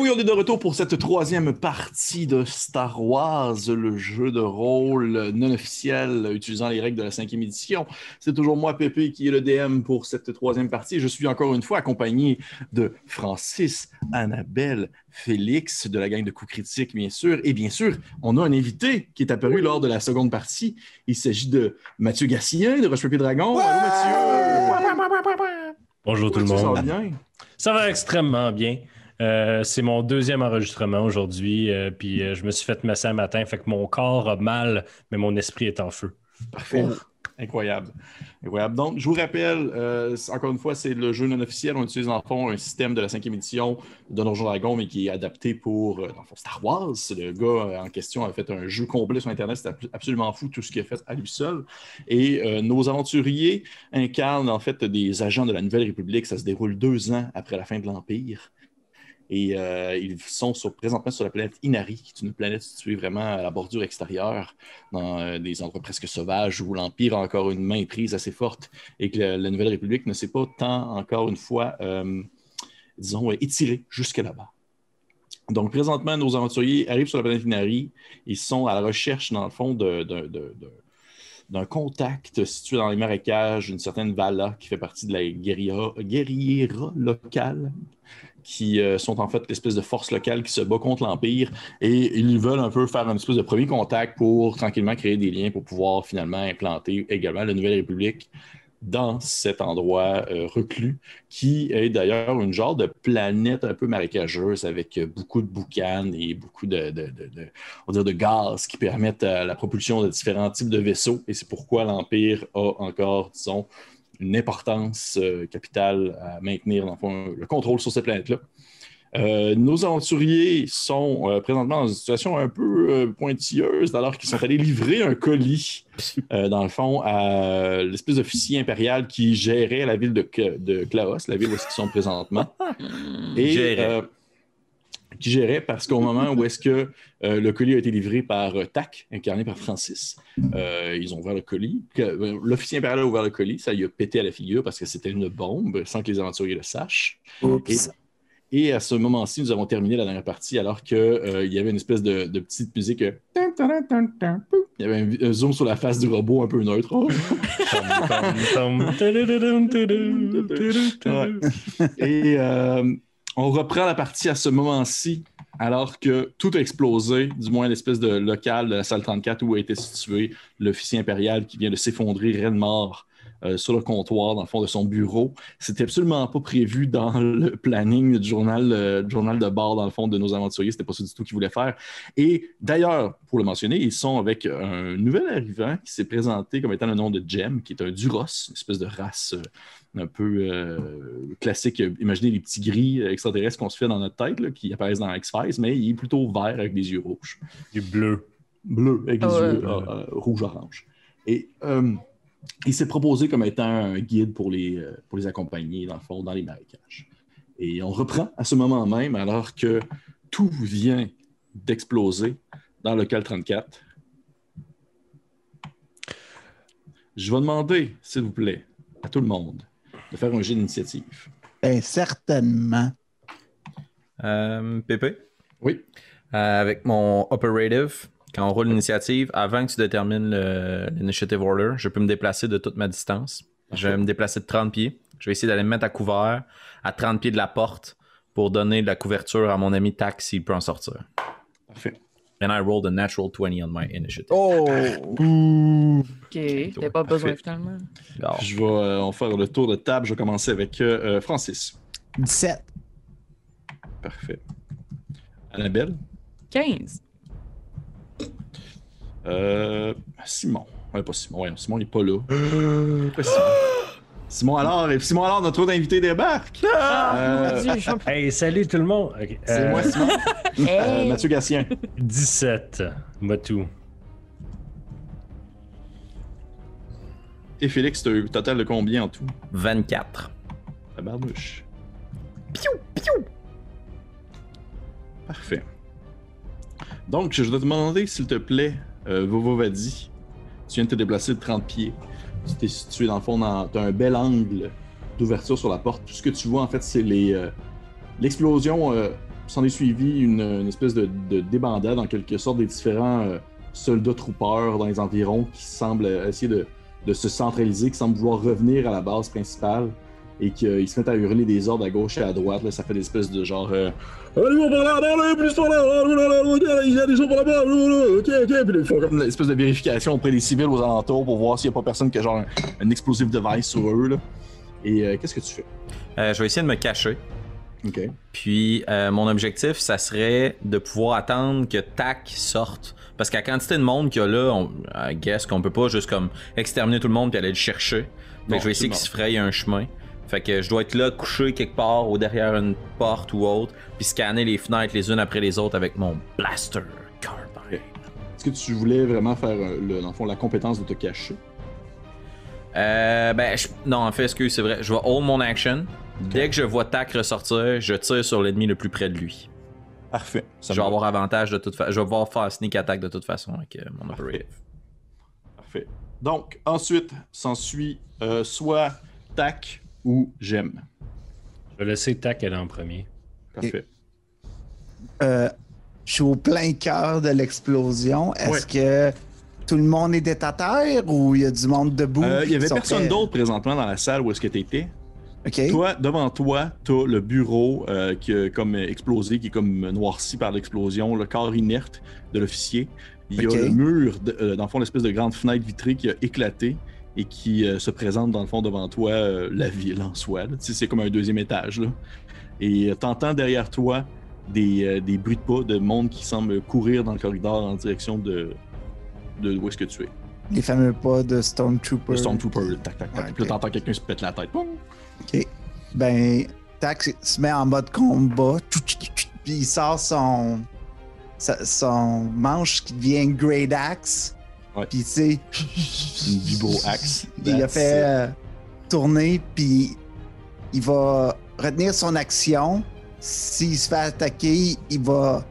oui, on est de retour pour cette troisième partie de Star Wars, le jeu de rôle non officiel utilisant les règles de la cinquième édition. C'est toujours moi, Pépé, qui est le DM pour cette troisième partie. Je suis encore une fois accompagné de Francis, Annabelle, Félix, de la gang de coups critiques, bien sûr. Et bien sûr, on a un invité qui est apparu lors de la seconde partie. Il s'agit de Mathieu Gassien de Roche Papier Dragon. Allô, Mathieu! Bonjour tout le Ça va monde. bien? Ça va extrêmement bien. Euh, c'est mon deuxième enregistrement aujourd'hui, euh, puis euh, je me suis fait masser un matin, fait que mon corps a mal, mais mon esprit est en feu. Parfait. Incroyable. Incroyable. Donc, je vous rappelle, euh, c'est- encore une fois, c'est le jeu non officiel. On utilise, dans le fond, un système de la cinquième édition de Donjon Dragon, mais qui est adapté pour, euh, dans le fond, Star Wars. Le gars euh, en question a fait un jeu complet sur Internet. C'est ab- absolument fou tout ce qu'il a fait à lui seul. Et euh, nos aventuriers incarnent, en fait, des agents de la Nouvelle République. Ça se déroule deux ans après la fin de l'Empire. Et euh, ils sont présentement sur la planète Inari, qui est une planète située vraiment à la bordure extérieure, dans euh, des endroits presque sauvages où l'Empire a encore une main prise assez forte et que la, Nouvelle République ne s'est pas tant, encore une fois, euh, disons, étirée jusque là-bas. Donc, présentement, nos aventuriers arrivent sur la planète Inari. Ils sont à la recherche, dans le fond, d'un contact situé dans les marécages, une certaine Vala qui fait partie de la guérilla, guerriera locale, qui euh, sont en fait l'espèce de force locale qui se bat contre l'Empire et ils veulent un peu faire une espèce de premier contact pour tranquillement créer des liens pour pouvoir finalement implanter également la Nouvelle République dans cet endroit euh, reclus, qui est d'ailleurs une genre de planète un peu marécageuse avec beaucoup de boucanes et beaucoup de, de, gaz qui permettent la propulsion de différents types de vaisseaux. Et c'est pourquoi l'Empire a encore, disons, une importance euh, capitale à maintenir dans le, fond, le contrôle sur cette planète-là. Euh, nos aventuriers sont euh, présentement dans une situation un peu euh, pointilleuse alors qu'ils sont allés livrer un colis, dans le fond, à l'espèce d'officier impérial qui gérait la ville de, de Klaos, la ville où ils sont présentement. Et, qui gérait parce qu'au moment où est-ce que euh, le colis a été livré par euh, Tac, incarné par Francis, euh, ils ont ouvert le colis. Euh, L'officier impérial a ouvert le colis, ça lui a pété à la figure parce que c'était une bombe sans que les aventuriers le sachent. Et, et à ce moment-ci, nous avons terminé la dernière partie alors qu'il y avait une espèce de, de petite musique. euh. Il y avait un, un zoom sur la face du robot un peu neutre. Oh. Et euh, on reprend la partie à ce moment-ci, alors que tout a explosé, du moins l'espèce de local de la salle 34 où a été situé l'officier impérial qui vient de s'effondrer raide mort euh, sur le comptoir, dans le fond de son bureau. C'était absolument pas prévu dans le planning du journal, euh, journal de bord, dans le fond, de nos aventuriers. C'était pas ça du tout qu'ils voulaient faire. Et d'ailleurs, pour le mentionner, ils sont avec un nouvel arrivant qui s'est présenté comme étant le nom de Jem, qui est un Duros, une espèce de race euh, un peu euh, classique. Imaginez les petits gris euh, extraterrestres qu'on se fait dans notre tête, là, qui apparaissent dans X-Files, mais il est plutôt vert avec des yeux rouges. Du bleu. Bleu avec des Ah ouais. yeux euh, euh, rouge-orange. Et euh, il s'est proposé comme étant un guide pour les, euh, pour les accompagner, dans le fond, dans les marécages. Et on reprend à ce moment même, alors que tout vient d'exploser dans le cal 34. Je vais demander, s'il vous plaît, à tout le monde de faire un jeu d'initiative. Ben, certainement. Euh, Pépé, Oui. euh, avec mon operative, quand on roule l'initiative, avant que tu détermines le- l'initiative order, je peux me déplacer de toute ma distance. Je vais me déplacer de 30 pieds. Je vais essayer d'aller me mettre à couvert à 30 pieds de la porte pour donner de la couverture à mon ami Tac s'il peut en sortir. Parfait. And I rolled a natural 20 on my initiative. Oh! Ok, t'as pas besoin finalement. Je vais euh, on faire le tour de table. Je vais commencer avec euh, euh, Francis. 17. Parfait. Annabelle. 15. Euh, Simon. Ouais, pas Simon. Ouais, Simon n'est pas là. Pas Simon. Simon alors, Simon alors, notre autre invité débarque. Euh, Mon Dieu, je suis un- Hey, salut tout le monde. C'est euh, moi, Simon. Euh, Hey! Mathieu Gatien. 17, Matou. Et Félix, tu as eu total de combien en tout? 24. La barnouche. Piou, piou. Parfait. Donc, je dois te demander, s'il te plaît, euh, Vovo Vadi, tu viens de te déplacer de 30 pieds. Tu t'es situé dans le fond, dans, as un bel angle d'ouverture sur la porte. Tout ce que tu vois, en fait, c'est les, euh, l'explosion euh, s'en est suivi une, espèce de, de débandade en quelque sorte des différents euh, soldats troopers dans les environs qui semblent essayer de, se centraliser, qui semblent vouloir revenir à la base principale et qu'ils se mettent à hurler des ordres à gauche et à droite. Là, ça fait des espèces de genre. Allez, on par là, allez, plus par là, il y a des gens par là-bas, là, ok, ok. Puis ils font comme une espèce de vérification auprès des civils aux alentours pour voir s'il n'y a pas personne qui a genre un, un explosive device sur eux. Là. Et euh, qu'est-ce que tu fais? Euh, je vais essayer de me cacher. Ok. Puis euh, mon objectif, ça serait de pouvoir attendre que TAC sorte. Parce qu'à la quantité de monde qu'il y a là, on, I guess qu'on peut pas juste comme exterminer tout le monde puis aller le chercher. Non, je vais essayer qu'il se fraye un chemin. Fait que je dois être là, couché quelque part ou derrière une porte ou autre, puis scanner les fenêtres les unes après les autres avec mon blaster carbine. Est-ce que tu voulais vraiment faire, euh, le, dans le fond, la compétence de te cacher? Euh, ben, je- non, en fait, excuse, c'est vrai. Je vais hold mon action. Dès que je vois TAC ressortir, je tire sur l'ennemi le plus près de lui. Parfait. Ça je vais avoir avantage de toute façon. Je vais pouvoir faire sneak attack de toute façon avec euh, mon Parfait. operative. Parfait. Donc, ensuite, s'ensuit euh, soit tac ou j'aime. Je vais laisser Tac aller en premier. Parfait. Euh, je suis au plein cœur de l'explosion. Est-ce Ouais. que tout le monde était à terre ou il y a du monde debout? Euh, Il y avait personne d'autre présentement dans la salle où est-ce que tu étais. Toi, devant toi, t'as le bureau euh, qui a comme explosé, qui est comme noirci par l'explosion, le corps inerte de l'officier. Il y a le mur, de- euh, dans le fond, l'espèce de grande fenêtre vitrée qui a éclaté et qui euh, se présente dans le fond devant toi, euh, la ville en soi. C'est comme un deuxième étage. Là. Et euh, t'entends derrière toi des, euh, des bruits de pas de monde qui semble courir dans le corridor en direction de, de où est-ce que tu es. Les fameux pas de Stormtrooper. Le Stormtrooper, tac, tac, tac. Ouais, Puis t'entends quelqu'un se pète la tête. OK. Ben, Tac se met en mode combat. Puis il sort son, son manche qui devient Great Axe. Ouais. Puis tu sais, Une vibro axe. il a fait it. euh, tourner. Puis il va retenir son action. S'il se fait attaquer, il va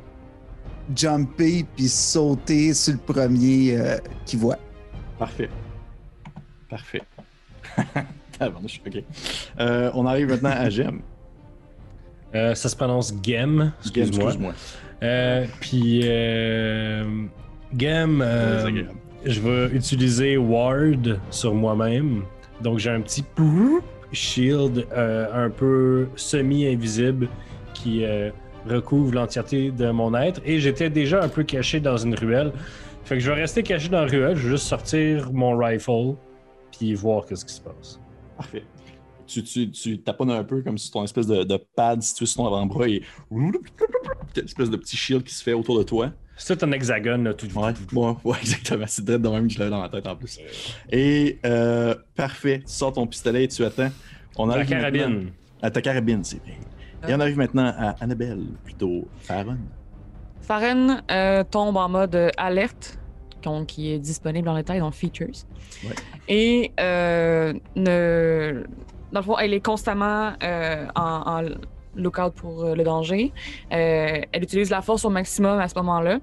jumper puis sauter sur le premier euh, qu'il voit. Parfait. Parfait. Euh, on arrive maintenant à Gem. Euh, ça se prononce Gem, Gem, excuse-moi. Euh, Puis, euh, Gem, euh. Je vais utiliser Ward sur moi-même. Donc, j'ai un petit shield euh, un peu semi-invisible qui euh, recouvre l'entièreté de mon être. Et j'étais déjà un peu caché dans une ruelle. Fait que je vais rester caché dans la ruelle. Je vais juste sortir mon rifle puis voir qu'est-ce qui se passe. Parfait. Tu, tu, taponnes un peu comme si ton espèce de, de pad situé sur ton avant-bras et. Une espèce de petit shield qui se fait autour de toi. C'est un hexagone, là, tout. Ouais, ouais, ouais, exactement. C'est direct de même que je l'avais dans ma tête en plus. Et euh, parfait. Tu sors ton pistolet et tu attends. On La arrive maintenant- carabine. À ta carabine, c'est vrai. Et on arrive maintenant à Annabelle, plutôt Farron. Farren euh, tombe en mode alerte, donc, qui est disponible en détail dans Features. Ouais. Et euh, ne... dans le fond, elle est constamment euh, en, en lookout pour euh, le danger. Euh, elle utilise la force au maximum à ce moment-là.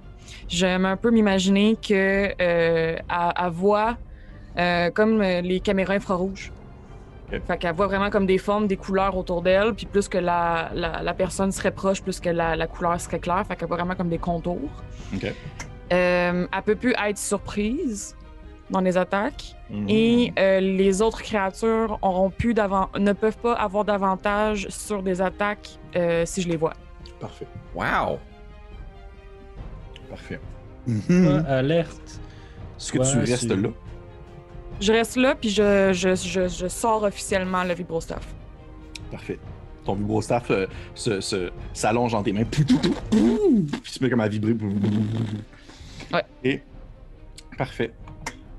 J'aime un peu m'imaginer que euh, elle, elle voit euh, comme les caméras infrarouges. Ok. Fait qu'elle voit vraiment comme des formes, des couleurs autour d'elle, puis plus que la, la, la personne serait proche, plus que la, la couleur serait claire. Fait qu'elle voit vraiment comme des contours. Ok. Euh, elle peut plus être surprise dans les attaques. Mhm. Et euh, les autres créatures auront plus ne peuvent pas avoir d'avantage sur des attaques euh, si je les vois. Parfait. Wow! Parfait. Mhm. Alerte. Est-ce que tu restes là? Je reste là, puis je, je, je, je sors officiellement le vibrostaff. Parfait. Ton vibrostaff euh, se, se- s'allonge dans tes mains. Puis tu mets comme à vibrer. Ouais. Et parfait.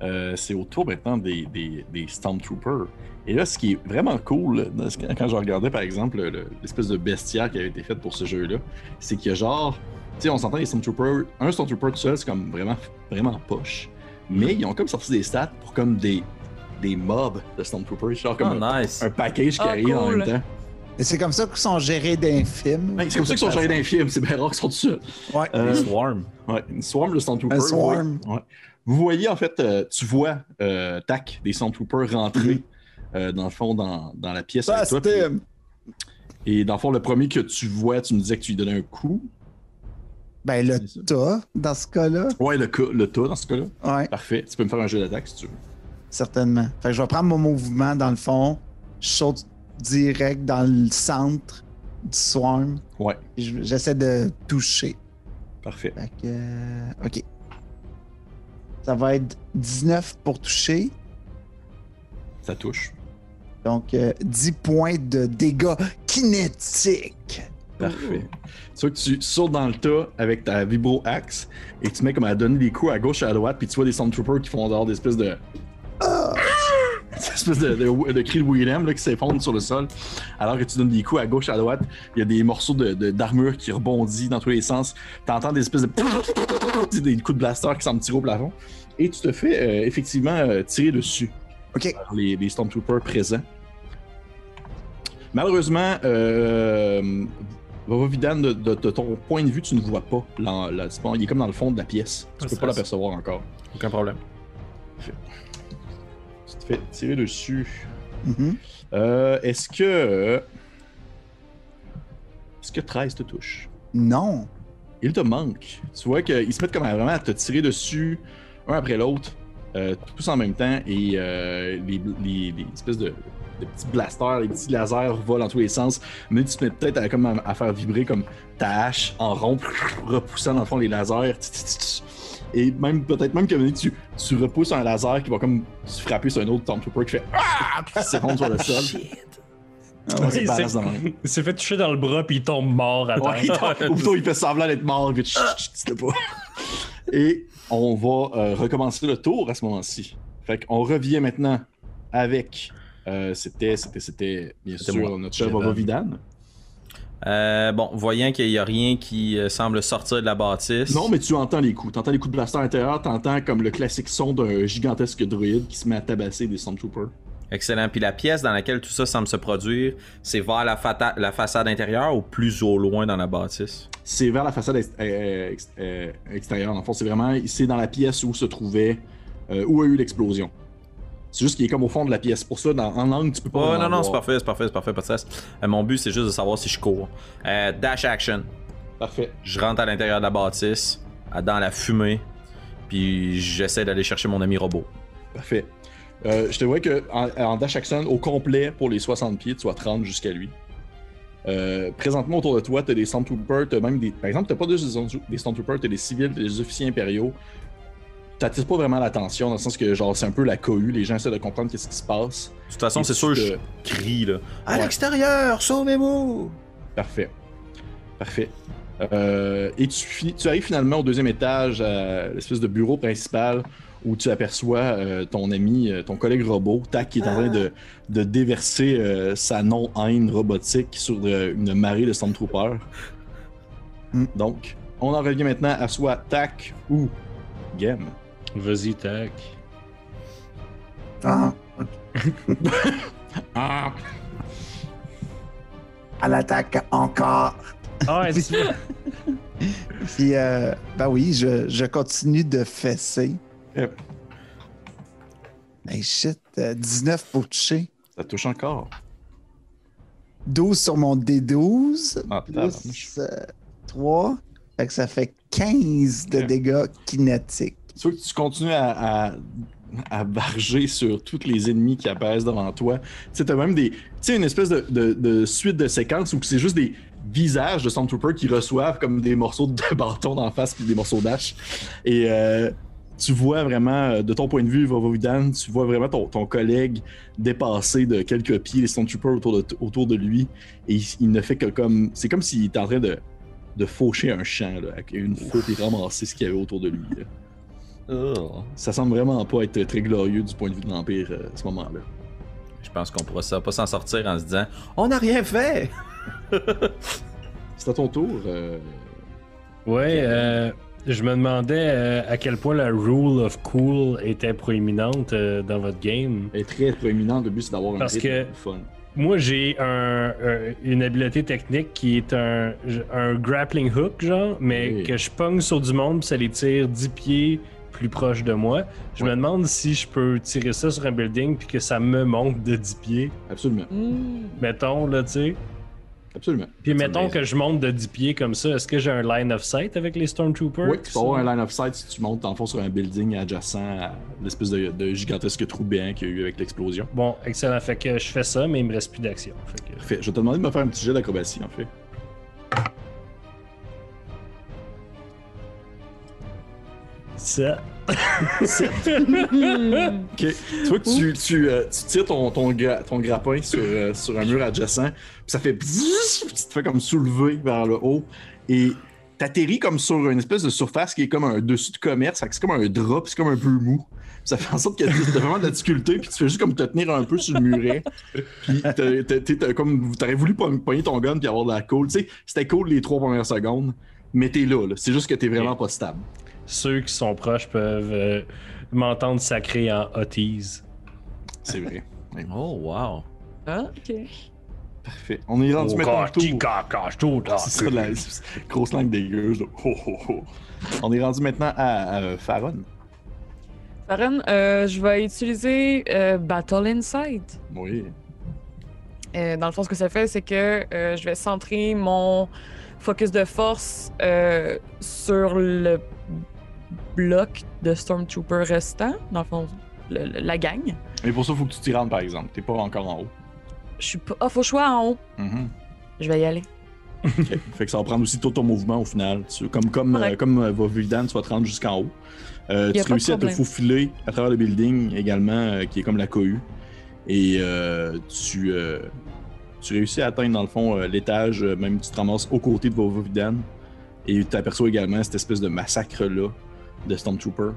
Euh, c'est au tour maintenant des, des, des Stormtroopers. Et là, ce qui est vraiment cool, quand je regardais par exemple le- l'espèce de bestiaire qui avait été fait pour ce jeu-là, c'est qu'il y a genre, tu sais, on s'entend les Stormtroopers, un Stormtrooper tout seul, c'est comme vraiment, vraiment poche. Mais ils ont comme sorti des stats pour comme des, des mobs de Stormtroopers, genre Oh, comme un, nice! un package qui Ah, arrive en cool. même temps. Et c'est comme ça qu'ils sont gérés d'un film. Ouais, c'est comme ça qu'ils sont gérés films, c'est bien rare qu'ils sont seuls. Ouais. Euh, Les Swarm. ouais, une swarm de Stormtroopers. Un swarm. ouais. Ouais. Vous voyez, en fait, euh, tu vois, euh, tac, des Stormtroopers rentrer, euh, dans le fond, dans, dans la pièce avec toi. puis- Et dans le fond, le premier que tu vois, tu me disais que tu lui donnais un coup. Ben, le C'est ça. tas, dans ce cas-là. Ouais, le, cas- le tas dans ce cas-là. Ouais, Parfait. Tu peux me faire un jeu d'attaque si tu veux. certainement. Fait que je vais prendre mon mouvement dans le fond. Je saute direct dans le centre du swarm. Ouais, je- J'essaie de toucher. parfait. Fait que. euh, ok. Ça va être 19 pour toucher. Ça touche. Donc, euh, 10 points de dégâts kinétiques. Parfait. Tu vois que tu sautes dans le tas avec ta vibro axe et tu mets comme à donner des coups à gauche et à droite, puis tu vois des Stormtroopers qui font dehors des espèces de. Des espèces de, de, de cris de Willem là, qui s'effondrent sur le sol. Alors que tu donnes des coups à gauche et à droite, il y a des morceaux de- d'armure qui rebondissent dans tous les sens. Tu entends des espèces de. des coups de blaster qui semblent tirer au plafond. Et tu te fais euh, effectivement euh, tirer dessus Ok. par les, les Stormtroopers présents. Malheureusement, euh, de, de- de ton point de vue, tu ne vois pas. la- il est comme dans le fond de la pièce. Tu Pas peux pas l'apercevoir encore. Aucun problème. Tu te fais tirer dessus. Mhm. Euh, Est-ce que. Est-ce que 13 te touche? Non. Il te manque. Tu vois qu'ils se mettent comme à vraiment à te tirer dessus, un après l'autre, euh, tous en même temps, et euh, les, les- les espèces de, de petits blasters, les petits lasers volent dans tous les sens. Mais tu te mets peut-être à, comme à, à faire vibrer comme ta hache en rond, repoussant dans le fond les lasers. Et même peut-être même que tu, tu repousses un laser qui va comme se frapper sur un autre Stormtrooper qui fait Ah! Puis s'effondre sur le sol. Ah C'est Il s'est- fait toucher dans le bras puis il tombe mort à terre. Ouais, il tombe- ou plutôt il fait semblant d'être mort, puis pas. Et on va euh, recommencer le tour à ce moment-ci. Fait qu'on revient maintenant avec. euh, c'était, c'était, c'était, bien sûr, moi. notre cher Evan. Vava Vidan. Euh, bon, voyant qu'il n'y a rien qui semble sortir de la bâtisse. Non, mais tu entends les coups. Tu entends les coups de blaster à l'intérieur. Tu entends comme le classique son d'un gigantesque druide qui se met à tabasser des Stormtroopers. Excellent. Puis la pièce dans laquelle tout ça semble se produire, c'est vers la, la façade intérieure ou plus au loin dans la bâtisse? C'est vers la façade ex- euh, ex- euh, extérieure. En fond, c'est vraiment dans la pièce où se trouvait. euh, où a eu l'explosion. C'est juste qu'il est comme au fond de la pièce. Pour ça, dans, en angle, tu peux pas. Oh, non, non, c'est parfait, c'est parfait, c'est parfait, pas de. Euh, mon but, c'est juste de savoir si je cours. Euh, dash action. Parfait. Je rentre à l'intérieur de la bâtisse, dans la fumée, puis j'essaie d'aller chercher mon ami robot. Parfait. Euh, je te vois que en, en dash action au complet pour les 60 pieds, tu vas 30 jusqu'à lui. Euh, présentement autour de toi, t'as des Stormtroopers, t'as même des. Par exemple, t'as pas juste des, Stormtroopers, t'as des civils, t'as des officiers impériaux. T'attires pas vraiment l'attention dans le sens que genre c'est un peu la cohue, les gens essaient de comprendre qu'est-ce qui se passe. De toute façon, c'est tu sûr, te- je crie là. À Ouais. l'extérieur, sauvez-vous! Parfait. Parfait. Euh, et tu, finis- tu arrives finalement au deuxième étage, à l'espèce de bureau principal, où tu aperçois euh, ton ami, euh, ton collègue robot, Tac, qui est en train de, de déverser euh, sa non-haine robotique sur euh, une marée de Stormtroopers. Hmm. Donc, on en revient maintenant à soit Tac ou Game. Vas-y, tac. Ah, Ah! à l'attaque encore. Ah, c'est Puis, euh, ben oui, je, je continue de fesser. Yep. Hey shit, euh, 19 pour toucher. Ça touche encore. 12 sur mon D12. Ah, plus euh, 3. Fait que ça fait 15 de dégâts kinétiques. Tu vois que tu continues à, à, à barger sur tous les ennemis qui apparaissent devant toi? Tu sais, même des. Tu sais, une espèce de, de- de suite de séquences où c'est juste des visages de Stormtroopers qui reçoivent comme des morceaux de bâton d'en face puis des morceaux d'âge. Et euh, tu vois vraiment, euh, de ton point de vue, Vovovidan, tu vois vraiment ton, ton collègue dépasser de quelques pieds les Stormtroopers autour de, autour de lui. Et il, il ne fait que comme. C'est comme s'il était en train de, de faucher un champ, là, avec une faute et ramasser ce qu'il y avait autour de lui. là. Ça semble vraiment pas être très glorieux du point de vue de l'Empire euh, à ce moment-là. Je pense qu'on pourra ça- pas s'en sortir en se disant On n'a rien fait! C'est à ton tour. euh, Ouais, euh, je me demandais euh, à quel point la rule of cool était proéminente euh, dans votre game. est très proéminent. Le but, c'est d'avoir un Parce rythme que- fun. Moi, j'ai un, un- une habileté technique qui est un, un grappling hook, genre, mais Oui. que je pogne sur du monde, puis ça les tire 10 pieds plus proche de moi. Je me demande si je peux tirer ça sur un building, puis que ça me monte de 10 pieds. Absolument. Hmm. Mettons, là, tu sais. Absolument. Puis mettons amazing. que je monte de 10 pieds comme ça, est-ce que j'ai un line of sight avec les Stormtroopers? Oui, tu peux avoir un line of sight si tu montes en fond sur un building adjacent à l'espèce de, de gigantesque trou béant qu'il y a eu avec l'explosion. Bon, excellent. Fait que je fais ça, mais il me reste plus d'action. Fait que... Parfait. Je vais te demander de me faire un petit jet d'acrobatie en fait. Ça. Ok. Tu vois que tu, tu, euh, tu tires ton, ton, gra- ton grappin sur, euh, sur un mur adjacent, puis ça fait bzzz, puis tu te fais comme soulever vers le haut et t'atterris comme sur une espèce de surface qui est comme un dessus de commerce, c'est comme un puis c'est comme un peu mou. Ça fait en sorte que t'as vraiment de la difficulté, puis tu fais juste comme te tenir un peu sur le muret. Puis comme t'aurais voulu pogn- pogner ton gun puis avoir de la cool. Tu sais, c'était cool les trois premières secondes, mais t'es là, là. C'est juste que t'es vraiment pas stable. Ceux qui sont proches peuvent euh, m'entendre sacré en hotties. C'est vrai. Oh, wow. Ah, ok. Parfait. On est rendu Oh, maintenant au tour. Chica, C'est ça, de la c'est- grosse langue dégueuse. On est rendu maintenant à, à Faron. Farron, euh, je vais utiliser euh, Battle Insight. Oui. Euh, dans le fond, ce que ça fait, c'est que euh, je vais centrer mon focus de force euh, sur le bloc de Stormtrooper restant, dans le fond, le- le- la gang. Mais pour ça, il faut que tu t'y rendes, par exemple. T'es pas encore en haut. Je suis pas. Ah, faut choix en haut. Mhm. Je vais y aller. Fait que ça va prendre aussi tout ton mouvement au final. Tu- comme comme, euh, comme euh, va Vuldan, tu vas te rendre jusqu'en haut. Euh, tu réussis à te faufiler à travers le building également, euh, qui est comme la cohue. Et euh, tu, euh, tu réussis à atteindre, dans le fond, euh, l'étage, euh, même tu te ramasses aux côtés de Vovovidan. Et tu aperçois également cette espèce de massacre-là de Stormtrooper.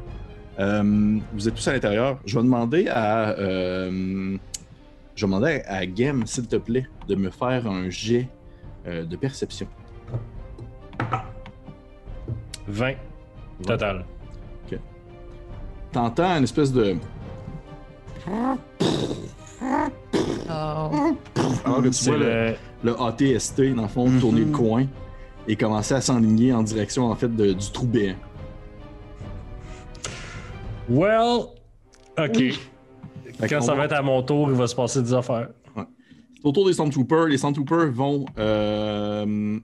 Euh, vous êtes tous à l'intérieur. Je vais demander à. euh, je vais demander à, à Gem, s'il te plaît, de me faire un jet euh, de perception. 20 total. T'entends une espèce de. Oh. Alors que tu C'est vois le, le... le ATST, dans le fond, Mhm. tourner le coin et commencer à s'enligner en direction, en fait, de- du trou béant. Well, ok. Quand ça va- être à mon tour, il va se passer des affaires. C'est au tour des Stormtroopers. Les Stormtroopers vont. euh,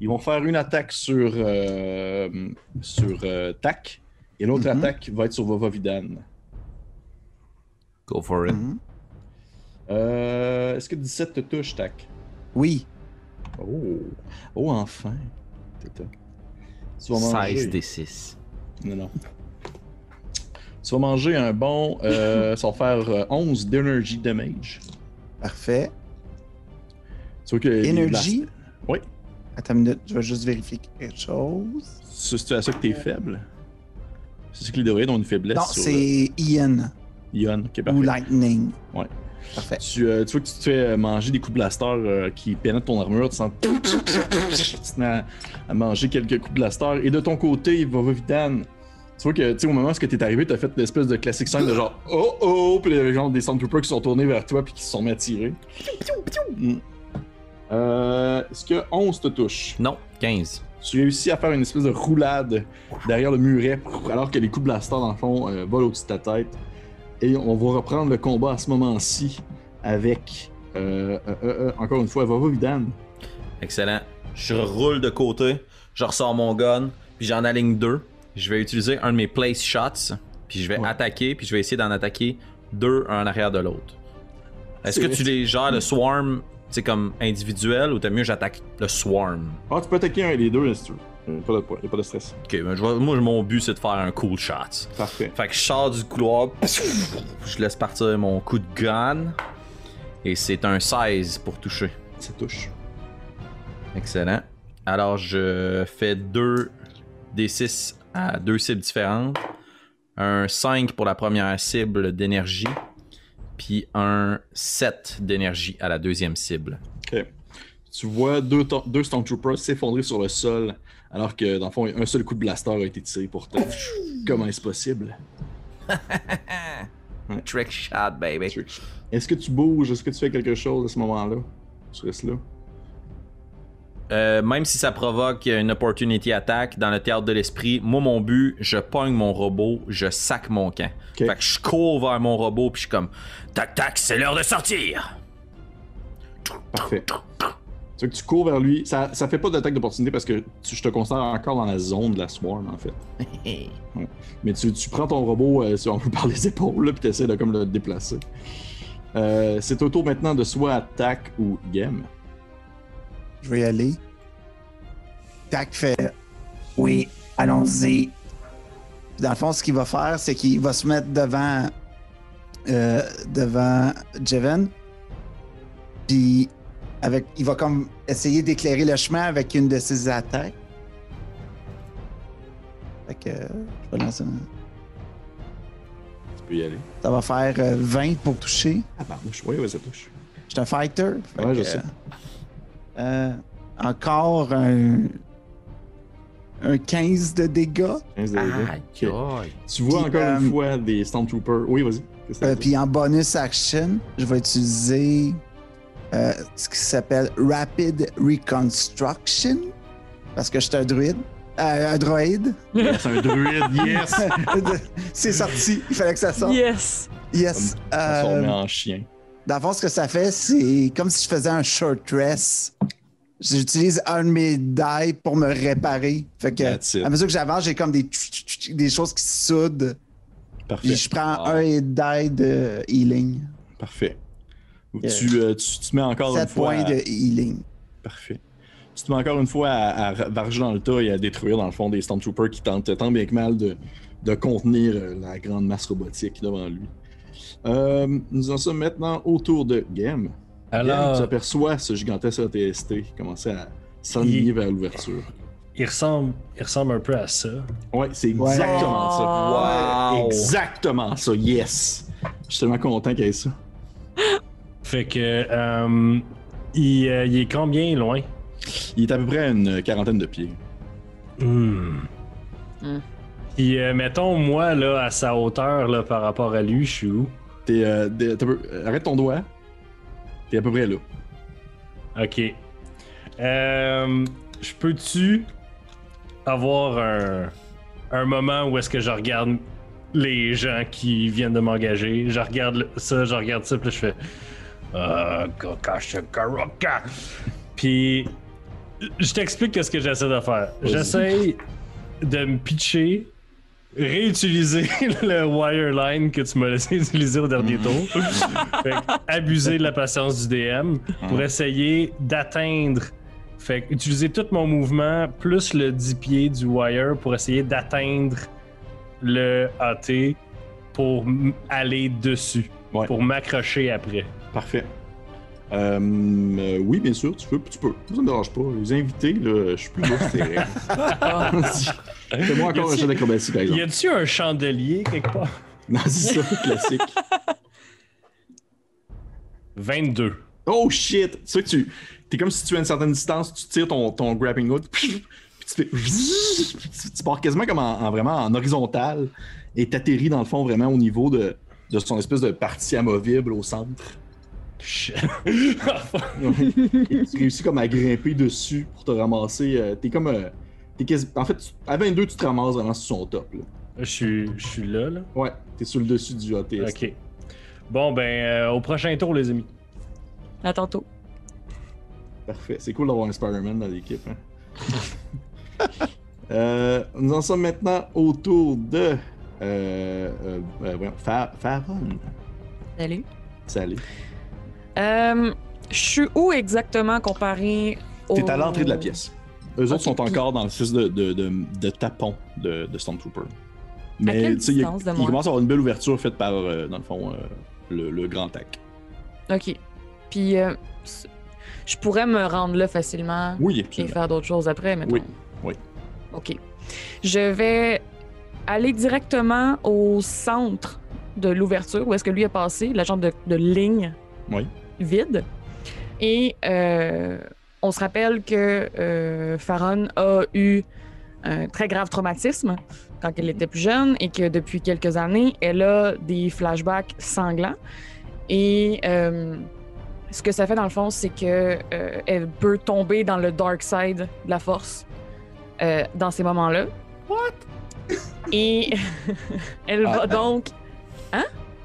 ils vont faire une attaque sur. euh, sur euh, Tac. Et l'autre Mhm. attaque va être sur Vovovidan. Go for it. Mhm. Euh, Est-ce que 17 te touche, Tac? Oui. Oh. Oh, enfin. Tata. Tu vas manger. 16 des 6. Non, non. Tu vas manger un bon. euh, ça va faire euh, 11 d'energy damage. Parfait. Tu vois que les Energy? Oui. Attends une minute, je vais juste vérifier quelque chose. C'est à ça que t'es faible. C'est ce qu'il devrait avoir une faiblesse. Non, c'est Ian euh, Ion. Ok, parfait. ou Lightning. Ouais. Parfait. Tu, euh, tu vois que tu te fais euh, manger des coups de blaster euh, qui pénètrent ton armure, tu sens. Tu te mets à, à manger quelques coups de blaster. Et de ton côté, Vovovidan, tu vois que, tu sais, au moment où tu es arrivé, t'as fait l'espèce de classique scène de genre oh oh, puis il y avait genre des Stormtroopers qui sont tournés vers toi puis qui se sont mis à tirer. Mm. Euh, Est-ce que 11 te touche? Non, 15. Tu réussis à faire une espèce de roulade derrière le muret alors que les coups de blaster dans le fond euh, volent au-dessus de ta tête. Et on va reprendre le combat à ce moment-ci avec euh, euh, euh, euh, encore une fois Vova Vidan. Excellent. Je roule de côté, je ressors mon gun, puis j'en aligne deux. Je vais utiliser un de mes place shots, puis je vais Ouais. attaquer, puis je vais essayer d'en attaquer deux un en arrière de l'autre. Est-ce C'est que tu les gères le swarm, tu sais, comme individuel, ou t'as mieux j'attaque le swarm? Ah, tu peux attaquer un des deux si tu veux. Euh, Pas de, y a pas de stress. Ok, ben je vais- moi mon but c'est de faire un cool shot. Parfait. Fait que je sors du couloir, je laisse partir mon coup de gun, et c'est un 16 pour toucher. Ça touche. Excellent. Alors, je fais 2 des 6 à deux cibles différentes. Un 5 pour la première cible d'énergie. Puis un 7 d'énergie à la deuxième cible. Ok. Tu vois deux, deux Stormtroopers s'effondrer sur le sol alors que dans le fond un seul coup de blaster a été tiré pour toi. Comment est-ce possible? Trick shot, baby. Est-ce que tu bouges? Est-ce que tu fais quelque chose à ce moment-là? Tu restes là? Euh, même si ça provoque une opportunity attack dans le théâtre de l'esprit, moi mon but, je pogne mon robot, je sac mon camp. Fait que je cours vers mon robot puis je suis comme tac tac, c'est l'heure de sortir. Parfait. Tu que tu cours vers lui. Ça, ça fait pas d'attaque d'opportunité parce que tu- je te considère encore dans la zone de la swarm, en fait. Ouais. Mais tu, tu prends ton robot, euh, si on veut, par les épaules, là, puis tu essaies de comme, le déplacer. Euh, c'est au tour maintenant de soit attaque ou game. Je vais y aller. Tac fait. Oui, allons-y. Dans le fond, ce qu'il va faire, c'est qu'il va se mettre devant. euh, devant Jeven. Puis, avec, il va comme essayer d'éclairer le chemin avec une de ses attaques. Fait que. euh, je vais lancer un- Tu peux y aller. Ça va faire euh, 20 pour toucher. Ah, pardon. Oui, ouais, ça touche. Je suis un fighter. Ouais, que, je sais. Euh, encore un. Un 15 de dégâts. 15 de dégâts. Aïe. Tu vois Puis, encore une euh, fois des Stormtroopers. Oui, vas-y. Euh, puis en bonus action, je vais utiliser euh, ce qui s'appelle Rapid Reconstruction. Parce que je suis un druide. Euh, un droïde. C'est un druide, yes! C'est sorti. Il fallait que ça sorte. Yes! Yes. Transformé Euh, en chien. Dans le fond, ce que ça fait, c'est comme si je faisais un short rest. J'utilise un de mes die pour me réparer. Fait que, à mesure que j'avance, j'ai comme des, choses qui se soudent. Parfait. Puis je prends Ah. un die de healing. Parfait. Yeah. Tu, euh, tu, tu te mets encore 7 une fois. points à- de healing. Parfait. Tu te mets encore une fois à, à varger dans le tas et à détruire, dans le fond, des Stormtroopers qui tentent tant bien que mal de, de contenir euh, la grande masse robotique devant lui. Euh, nous en sommes maintenant autour de Game. Game, tu Alors, aperçois ce gigantesque ATST commencer à s'enligner Il- vers l'ouverture. il ressemble, il ressemble un peu à ça. Ouais, c'est exactement ça. Wow. Exactement ça, yes! Je suis tellement content qu'il y ait ça. Fait que, euh, il, euh, il est combien loin? Il est à peu près à une quarantaine de pieds. Hmm. Hmm. Puis, euh, mettons, moi, là, à sa hauteur, là, par rapport à lui, je suis où? T'es, euh, peu- arrête ton doigt. T'es à peu près là. Ok. Euh, je peux-tu avoir un, un moment où est-ce que je regarde les gens qui viennent de m'engager? Je regarde ça, je regarde ça, puis je fais. Puis, je t'explique ce que j'essaie de faire. J'essaie de me pitcher, réutiliser le wireline que tu m'as laissé utiliser au dernier tour. Fait que abuser de la patience du DM pour essayer d'atteindre. Fait que utiliser tout mon mouvement plus le 10 pieds du wire pour essayer d'atteindre le AT pour aller dessus. Ouais. Pour m'accrocher après. Parfait. Euh, euh, oui, bien sûr, tu peux. Tu peux. Ça me dérange pas. Les invités, là, je suis plus là, c'est. Fais-moi encore un jeu d'acrobatie, par Y exemple. a-tu un chandelier quelque part? Non, c'est ça, classique. 22. Oh shit! Tu sais que tu. T'es comme si tu as une certaine distance, tu tires ton, ton grappling hook, puis tu fais. Tu, tu pars quasiment comme en, en- vraiment en horizontal et t'atterris dans le fond vraiment au niveau de, de son espèce de partie amovible au centre. Tu réussis comme à grimper dessus pour te ramasser. euh, t'es comme. euh, t'es quasi- En fait, tu- à 22, tu te ramasses vraiment sur son top. Là. Je suis, je suis là, là. Ouais, t'es sur le dessus du ATS. Ok. Bon, ben, euh, au prochain tour, les amis. À tantôt. Parfait. C'est cool d'avoir un Spider-Man dans l'équipe. hein. Euh, nous en sommes maintenant autour de. Euh, euh, euh. Salut. Salut. Euh, je suis où exactement comparé au. T'es à l'entrée de la pièce. Eux autres sont puis- encore dans le fils de, de, de, de tapon de, de Stormtrooper. Mais tu sais, il, a- commence à avoir une belle ouverture faite par, euh, dans le fond, euh, le, le grand tac. Ok. Puis, euh, je pourrais me rendre là facilement Oui, et faire d'autres choses après, mais Oui, oui. Ok. Je vais aller directement au centre de l'ouverture où est-ce que lui est passé, la genre de, de ligne Oui. Vide. Et euh, on se rappelle que euh, Farron a eu un très grave traumatisme quand elle était plus jeune et que depuis quelques années, elle a des flashbacks sanglants. Et euh, ce que ça fait dans le fond, c'est que euh, elle peut tomber dans le dark side de la force euh, dans ces moments-là. What? Et elle va Ah, donc.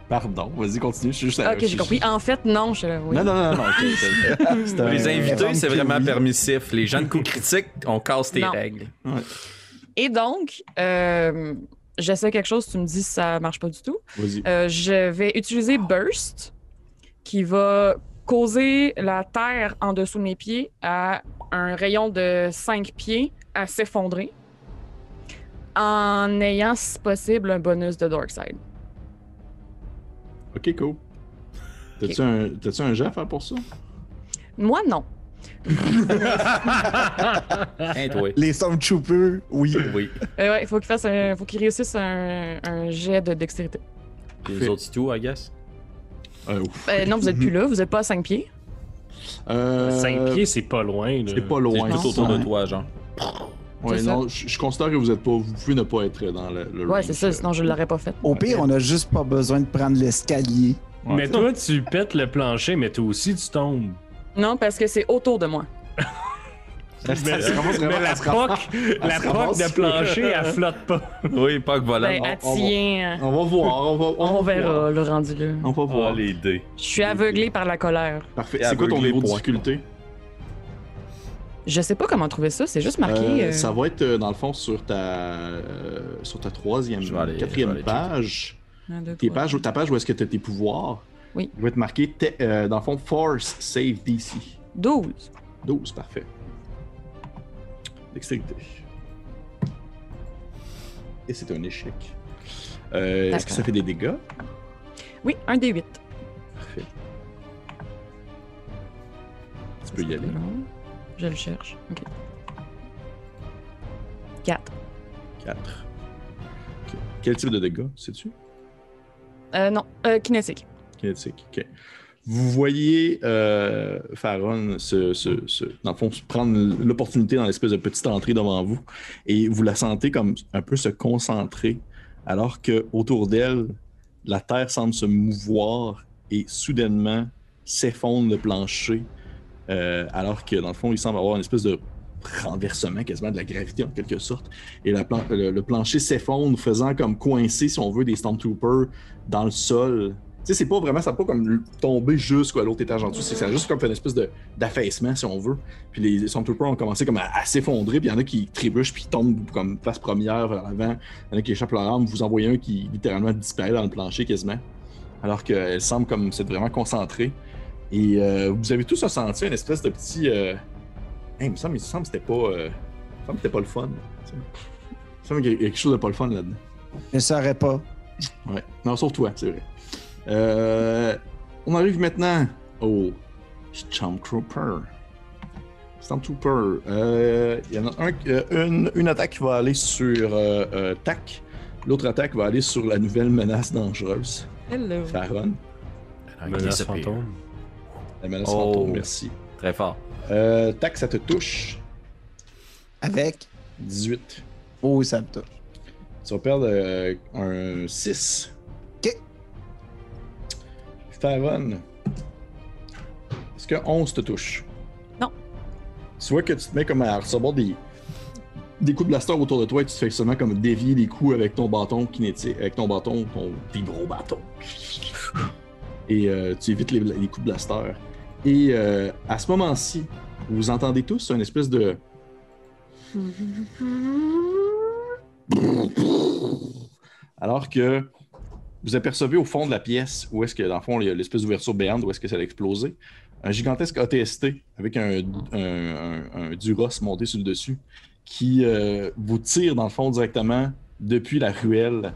Pardon, vas-y, continue. Je suis juste à- Ok, j'ai compris. En fait, non, je. oui. Non, non, non, non. c'est un- Les invités, c'est vraiment permissif. Les gens de coups critiques, on casse tes Non. règles. Et donc, euh, j'essaie quelque chose, tu me dis si ça marche pas du tout. Vas-y. Euh, je vais utiliser Burst, qui va causer la terre en dessous de mes pieds à un rayon de 5 pieds à s'effondrer, en ayant, si possible, un bonus de Darkside. Ok, cool. T'as-tu un, t'as-tu un jet à faire pour ça? Moi, non. Toi? Les Stormtroopers, oui. Oui. Euh, ouais, il faut qu'il fasse un- faut qu'il réussisse un, un jet de dextérité. Puis les autres, c'est tout, I guess. Euh. Euh, non, vous êtes plus là, vous êtes pas à 5 pieds. Euh, 5 pieds, c'est pas loin. C'est pas C'est loin. tout autour de toi, genre. Ouais, non, je, je considère que vous êtes pas. Vous pouvez ne pas être dans le. le Ouais, c'est ça, euh. sinon je l'aurais pas fait. Au pire, on a juste pas besoin de prendre l'escalier. Ouais. Mais toi, tu pètes le plancher, mais toi aussi, tu tombes. Non, parce que c'est autour de moi. Vraiment- mais la poque, la poque de plancher, elle flotte pas. Oui, pas que volant. Ben, on- elle on va- tient. On va voir, on va, On va verra, voir. le rendu là. On va voir. Ah, les dés. Je suis aveuglé par la colère. Parfait. C'est quoi ton niveau de difficulté? Je sais pas comment trouver ça, c'est juste marqué. Euh, euh, Ça va être euh, dans le fond sur ta euh, sur ta troisième, aller- quatrième page. un, deux, Tes trois. pages, ta page où est-ce que tu as tes pouvoirs. Oui. Il va être marqué euh, dans le fond Force Save DC. 12. 12, parfait. Dextérité. Et c'est un échec. Euh, Est-ce que ça fait des dégâts? Oui, un des 8. Parfait. Tu peux y aller. Je le cherche. Ok. 4. 4. Quel type de dégâts, sais-tu? Euh, non, euh, kinétique. Kinétique, ok. Vous voyez euh, Faron se, se- se- dans le fond, se prendre l'opportunité dans l'espèce de petite entrée devant vous et vous la sentez comme un peu se concentrer alors que autour d'elle, la terre semble se mouvoir et soudainement s'effondre le plancher euh, alors que dans le fond, il semble avoir une espèce de renversement quasiment de la gravité en quelque sorte et le, plancher s'effondre faisant comme coincer si on veut des Stormtroopers dans le sol tu sais, c'est pas vraiment, ça pas comme tombé jusqu'à l'autre étage en dessous. C'est juste comme une espèce d'affaissement, si on veut. Puis les Stormtroopers ont commencé comme à, s'effondrer, puis il y en a qui trébuchent, puis tombent comme place première vers l'avant. Il y en a qui échappent leur arme. Vous en voyez un qui littéralement disparaît dans le plancher quasiment. Alors qu'elle semble comme s'être vraiment concentrée. Et euh, vous avez tous ressenti une espèce de petit. Euh... hey, il me semble, il me semble que c'était pas. euh, Il me semble que c'était pas le fun. Il me semble qu'il y a quelque chose de pas le fun là-dedans. Je ne saurais pas. Ouais. Non, sauf toi, c'est vrai. Euh, on arrive maintenant au Stormtrooper. Stormtrooper. Euh, Il y en a un, euh, une, une attaque qui va aller sur euh, euh, Tac. L'autre attaque va aller sur la nouvelle menace dangereuse, Hello. Faron. Menace fantôme. La menace Oh. fantôme, merci. Très fort. Euh, tac, ça te touche. Avec. 18. Oh, ça me touche. Tu vas perdre euh, un 6. Ok. Faron. Est-ce que 11 te touche? Non. Tu vois que tu te mets comme à recevoir des, des coups de blaster autour de toi et tu te fais seulement comme dévier les coups avec ton bâton kinétique, avec ton bâton, ton, tes gros bâtons. Et euh, tu évites les, coups de blaster. Et euh, à ce moment-ci, vous entendez tous une espèce de. Alors que vous apercevez au fond de la pièce où est-ce que, dans le fond, il y a l'espèce d'ouverture béante où est-ce que ça a explosé, un gigantesque ATST avec un, un, un- un Duros monté sur le dessus qui euh, vous tire, dans le fond, directement depuis la ruelle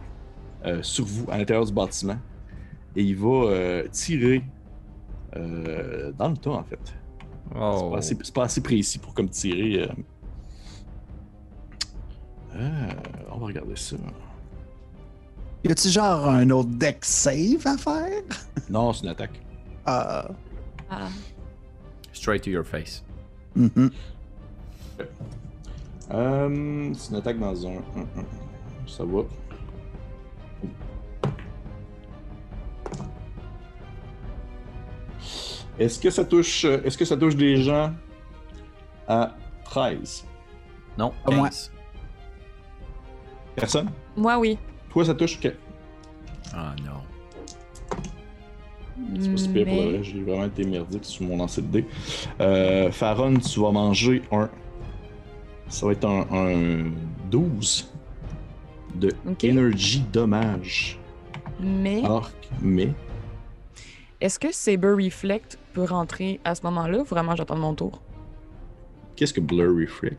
sur vous, à l'intérieur du bâtiment. Et il va euh, tirer euh, dans le tas, en fait. C'est Oh. pas, assez- c'est pas assez précis pour comme tirer. euh. Euh, on va regarder ça. Y a-tu genre un autre deck save à faire? Non, c'est une attaque. Ah. Ah. Straight to your face. mhm. Euh, c'est une attaque dans un. Ça va. Est-ce que ça touche. euh, Est-ce que ça touche des gens à 13? Non, Pas moi. 15. Personne? Moi, oui. Toi, ça touche que. Ah non. C'est pas si pire pour le vrai, j'ai vraiment été merdique sur mon lancer de dés. Euh, Faron, tu vas manger un. Ça va être un, un 12 de. Energy Dommage. Mais mais. est-ce que Saber Reflect peut rentrer à ce moment-là ou vraiment j'attends mon tour? Qu'est-ce que Blur Reflect?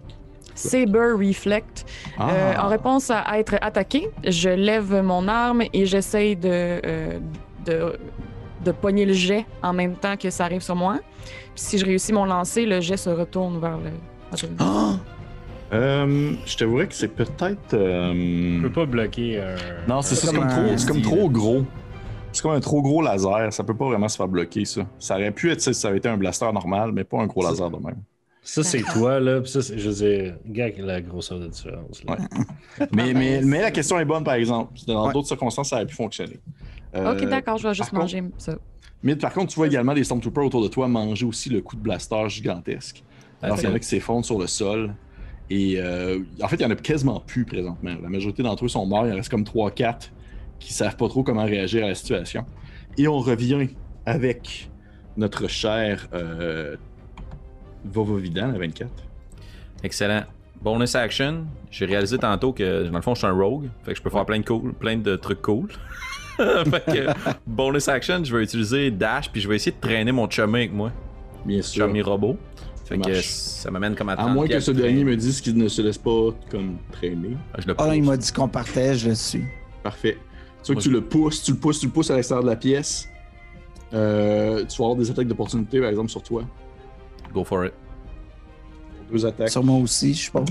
Saber Reflect. Ah, Euh, en réponse à être attaqué, je lève mon arme et j'essaye de, euh, de, de pogner le jet en même temps que ça arrive sur moi. Puis si je réussis mon lancer, le jet se retourne vers le. Ah! euh, je t'avouerais que c'est peut-être. euh, Je peux pas bloquer un. Non, c'est ça, c'est comme trop gros. C'est comme un trop gros laser, ça peut pas vraiment se faire bloquer ça. Ça aurait pu être si ça avait été un blaster normal, mais pas un gros laser de même. Ça, c'est toi, là. Puis ça, c'est- je veux dire, gars, la grosseur de différence. Là. Ouais. Mais, mais, mais la question est bonne par exemple. Dans Ouais. d'autres circonstances, ça aurait pu fonctionner. Euh, ok, d'accord, je vais juste manger ça. Mais par contre, tu vois également des Stormtroopers autour de toi manger aussi le coup de blaster gigantesque. Alors qu'il y en a qui s'effondrent sur le sol. Et euh, en fait, il y en a quasiment plus présentement. La majorité d'entre eux sont morts. Il en reste comme 3-4 qui savent pas trop comment réagir à la situation. Et on revient avec notre cher euh, Vovovidan à 24. Excellent. Bonus action. J'ai réalisé tantôt que, dans le fond, je suis un rogue. Fait que je peux faire plein de, cool, plein de trucs cool. fait que, bonus action, je vais utiliser dash, puis je vais essayer de traîner mon chummy avec moi. Bien sûr. Chummy robot. Fait que marche. ça m'amène comme à 30 À moins que ce dernier me dise qu'il ne se laisse pas comme traîner. Ah, Je le Ah, il m'a dit qu'on partait, je le suis. Parfait. Tu vois Moi, que tu le pousses, tu le pousses, tu le pousses à l'extérieur de la pièce. Euh, tu vas avoir des attaques d'opportunité, par exemple, sur toi. Go for it. Deux attaques. Sur moi aussi, je pense.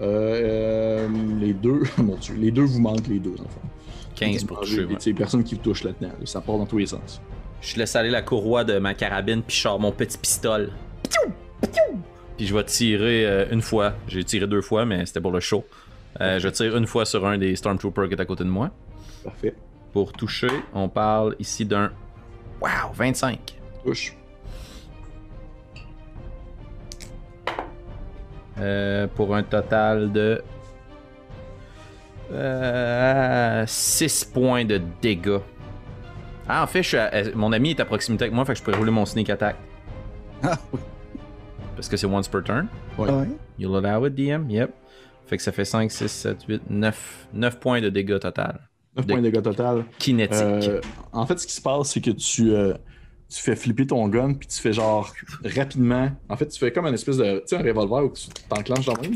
Euh, euh, les deux, mon dieu, les deux vous manquent, les deux, en fait. 15 pour toucher. C'est personne qui vous touche là-dedans. là. Ça part dans tous les sens. Je laisse aller la courroie de ma carabine, puis je sors mon petit pistolet. Puis je vais tirer euh, une fois. J'ai tiré deux fois, mais c'était pour le show. Euh, je tire une fois sur un des Stormtroopers qui est à côté de moi. Parfait. Pour toucher, on parle ici d'un. Wow, 25. Touche. Euh, pour un total de. 6 points de dégâts. Ah, en fait, je suis à- euh, mon ami est à proximité avec moi, fait que je peux rouler mon sneak attack. Ah, oui. Parce que c'est once per turn. Ouais. Ouais. You'll allow it, DM? Yep. Fait que ça fait 5, 6, 7, 8, 9. 9 points de dégâts total. 9 De- points de dégâts total. Kinétique. Euh, en fait, ce qui se passe, c'est que tu, euh, tu fais flipper ton gun, puis tu fais genre rapidement. En fait, tu fais comme un espèce de. Tu sais, un revolver où tu t'enclenches dans le même.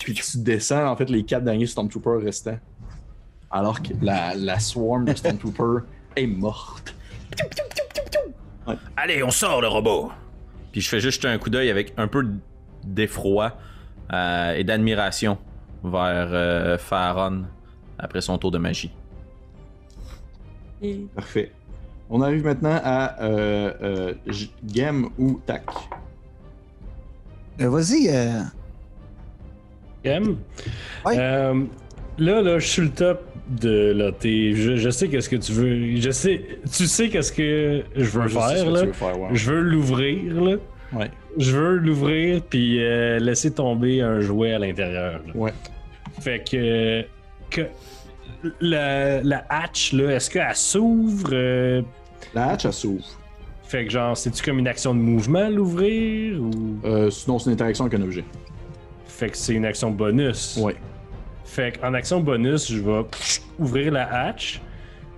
Puis tu descends, en fait, les quatre derniers Stormtroopers restants. Alors que la, la swarm de Stormtroopers est morte. Allez, on sort le robot! Puis je fais juste un coup d'œil avec un peu d'effroi euh, et d'admiration vers euh, Faron après son tour de magie. Et- Parfait. On arrive maintenant à euh, euh, Gem ou Tac. Euh, Vas-y, euh? Ouais. Euh, là, là, je suis le top de là. Je, je sais qu'est-ce que tu veux. Je sais, tu sais qu'est-ce que je veux Je faire là. tu veux faire, ouais. Je veux l'ouvrir là. Ouais. Je veux l'ouvrir puis euh, laisser tomber un jouet à l'intérieur. là. Ouais. Fait que, que la, la hatch là, est-ce qu'elle s'ouvre euh, La hatch, elle s'ouvre. Fait que genre, c'est-tu comme une action de mouvement l'ouvrir ou? Euh, sinon, c'est une interaction avec un objet. fait que c'est une action bonus? Ouais. Fait qu'en action bonus, je vais ouvrir la hatch.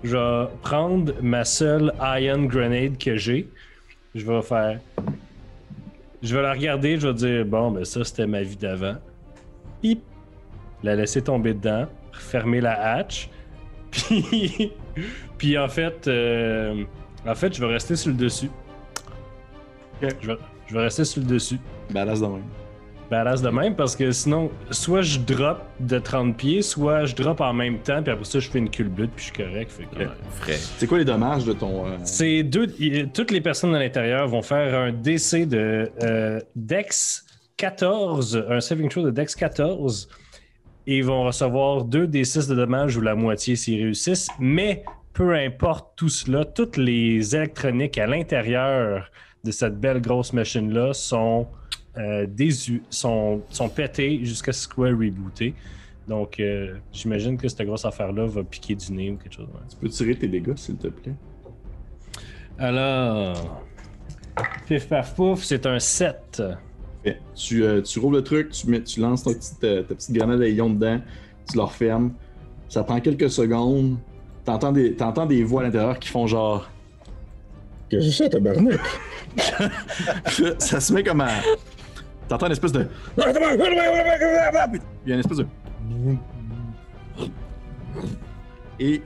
Je vais prendre ma seule ion grenade que j'ai. Je vais faire. Je vais la regarder, je vais dire bon, ben ça c'était ma vie d'avant. Pip. La laisser tomber dedans, fermer la hatch. Puis, puis en fait, euh, en fait, je vais rester sur le dessus. Ok. Je, vais, je vais rester sur le dessus Badass de même. Badass de même parce que sinon, soit je drop de 30 pieds, soit je drop en même temps, puis après ça, je fais une culbute, puis je suis correct. Fait que, Ouais. C'est quoi les dommages de ton. euh, C'est deux. Toutes les personnes à l'intérieur vont faire un DC de euh, Dex 14, un saving throw de Dex 14, et ils vont recevoir 2 D6 de dommages ou la moitié s'ils réussissent. Mais peu importe tout cela, toutes les électroniques à l'intérieur de cette belle grosse machine-là sont, euh, désu- sont, sont pétées jusqu'à ce qu'elles soient rebootées. Donc, euh, j'imagine que cette grosse affaire-là va piquer du nez ou quelque chose. ouais. Tu peux tirer tes dégâts, s'il te plaît? Alors. Pif paf pouf, c'est un 7. Fait, Tu, euh, tu rouvres le truc, tu, mets, tu lances ta petite, euh, ta petite grenade à ion dedans, tu la refermes. Ça prend quelques secondes. T'entends des, t'entends des voix à l'intérieur qui font genre. Qu'est-ce que c'est ça, tabarnak? ça se met comme à. T'entends une espèce de. Il y a une espèce de. Et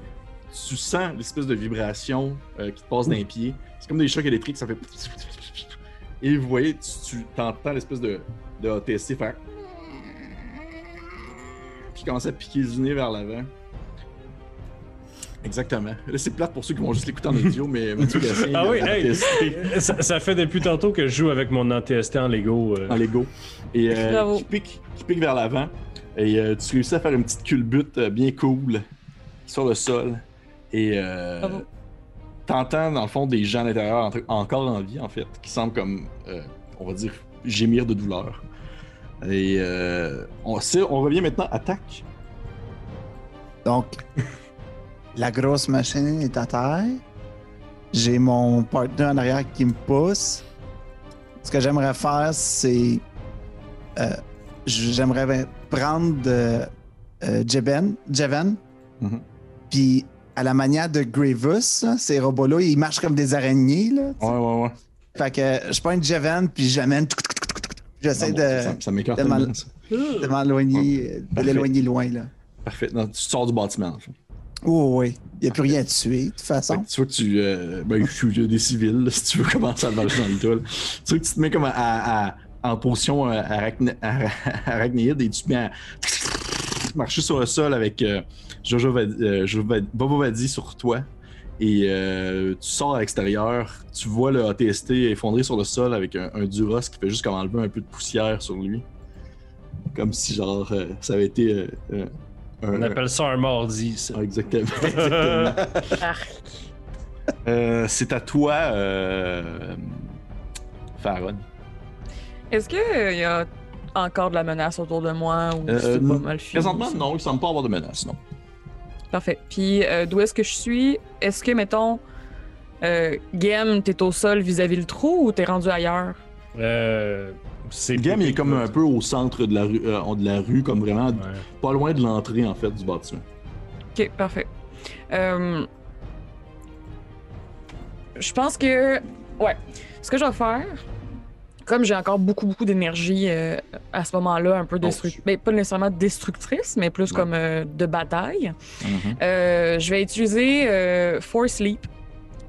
tu sens l'espèce de vibration euh, qui te passe dans les pieds. C'est comme des chocs électriques, ça fait. Et vous voyez, tu, tu entends l'espèce de, de ATST faire. Puis commence à piquer du nez vers l'avant. Exactement. Là, c'est plate pour ceux qui vont juste l'écouter en audio, mais Mathieu Ah oui, hey, ATST ça, ça fait depuis tantôt que je joue avec mon NTST en Lego. euh. en Lego. Et euh, Bravo. qui, pique, qui pique vers l'avant. Et euh, tu réussis à faire une petite culbute euh, bien cool sur le sol. Et euh, Bravo. t'entends dans le fond des gens à l'intérieur encore en vie en fait, qui semblent comme, euh, on va dire, gémir de douleur. Et euh, on, on revient maintenant à Tac. Donc, la grosse machine est à terre. J'ai mon partenaire en arrière qui me pousse. Ce que j'aimerais faire, c'est. euh, j'aimerais prendre euh, euh, Jeven, Mhm. puis à la manière de Grievous, là, ces robots-là, ils marchent comme des araignées. Là. Ouais, ouais, ouais. Fait que je prends une Jeven, puis j'amène. J'essaie Ah de, Ça, ça m'écarte de de m'éloigner, de loin. Là. Parfait. Non, tu sors du bâtiment. en fait. Oh, oui, il n'y a plus rien à tuer, de toute façon. tu vois que tu. Euh, ben, il y des civils, si tu veux commencer à marcher dans le là. Tu vois que tu te mets comme à, à- à- en position euh, arachnéide et tu te mets à marcher sur le sol avec euh, Jojo Vad- euh, Bobo Vadi sur toi. Et euh, tu sors à l'extérieur, tu vois le ATST effondré sur le sol avec un, un Duros qui fait juste comme enlever un peu de poussière sur lui. Comme si, genre, euh, ça avait été. On appelle ça un mardi, ça. Ah, exactement. exactement. Euh, c'est à toi, euh... Farron. Est-ce qu'il y a encore de la menace autour de moi ou Euh, c'est pas non. mal fini? Présentement, ça? non, il semble pas avoir de menace, non. Parfait. Puis euh, d'où est-ce que je suis? Est-ce que, mettons, euh, Gem, t'es au sol vis-à-vis le trou ou t'es rendu ailleurs? Euh, c'est Le game, il est comme un peu au centre de la rue, euh, de la rue comme vraiment Ouais. pas loin de l'entrée, en fait, du bâtiment. Ok, parfait. Euh, je pense que. Ouais. Ce que je vais faire, comme j'ai encore beaucoup, beaucoup d'énergie euh, à ce moment-là, un peu destructrice. Mais pas nécessairement destructrice, mais plus Ouais. comme euh, de bataille, Mhm. euh, je vais utiliser euh, Force Leap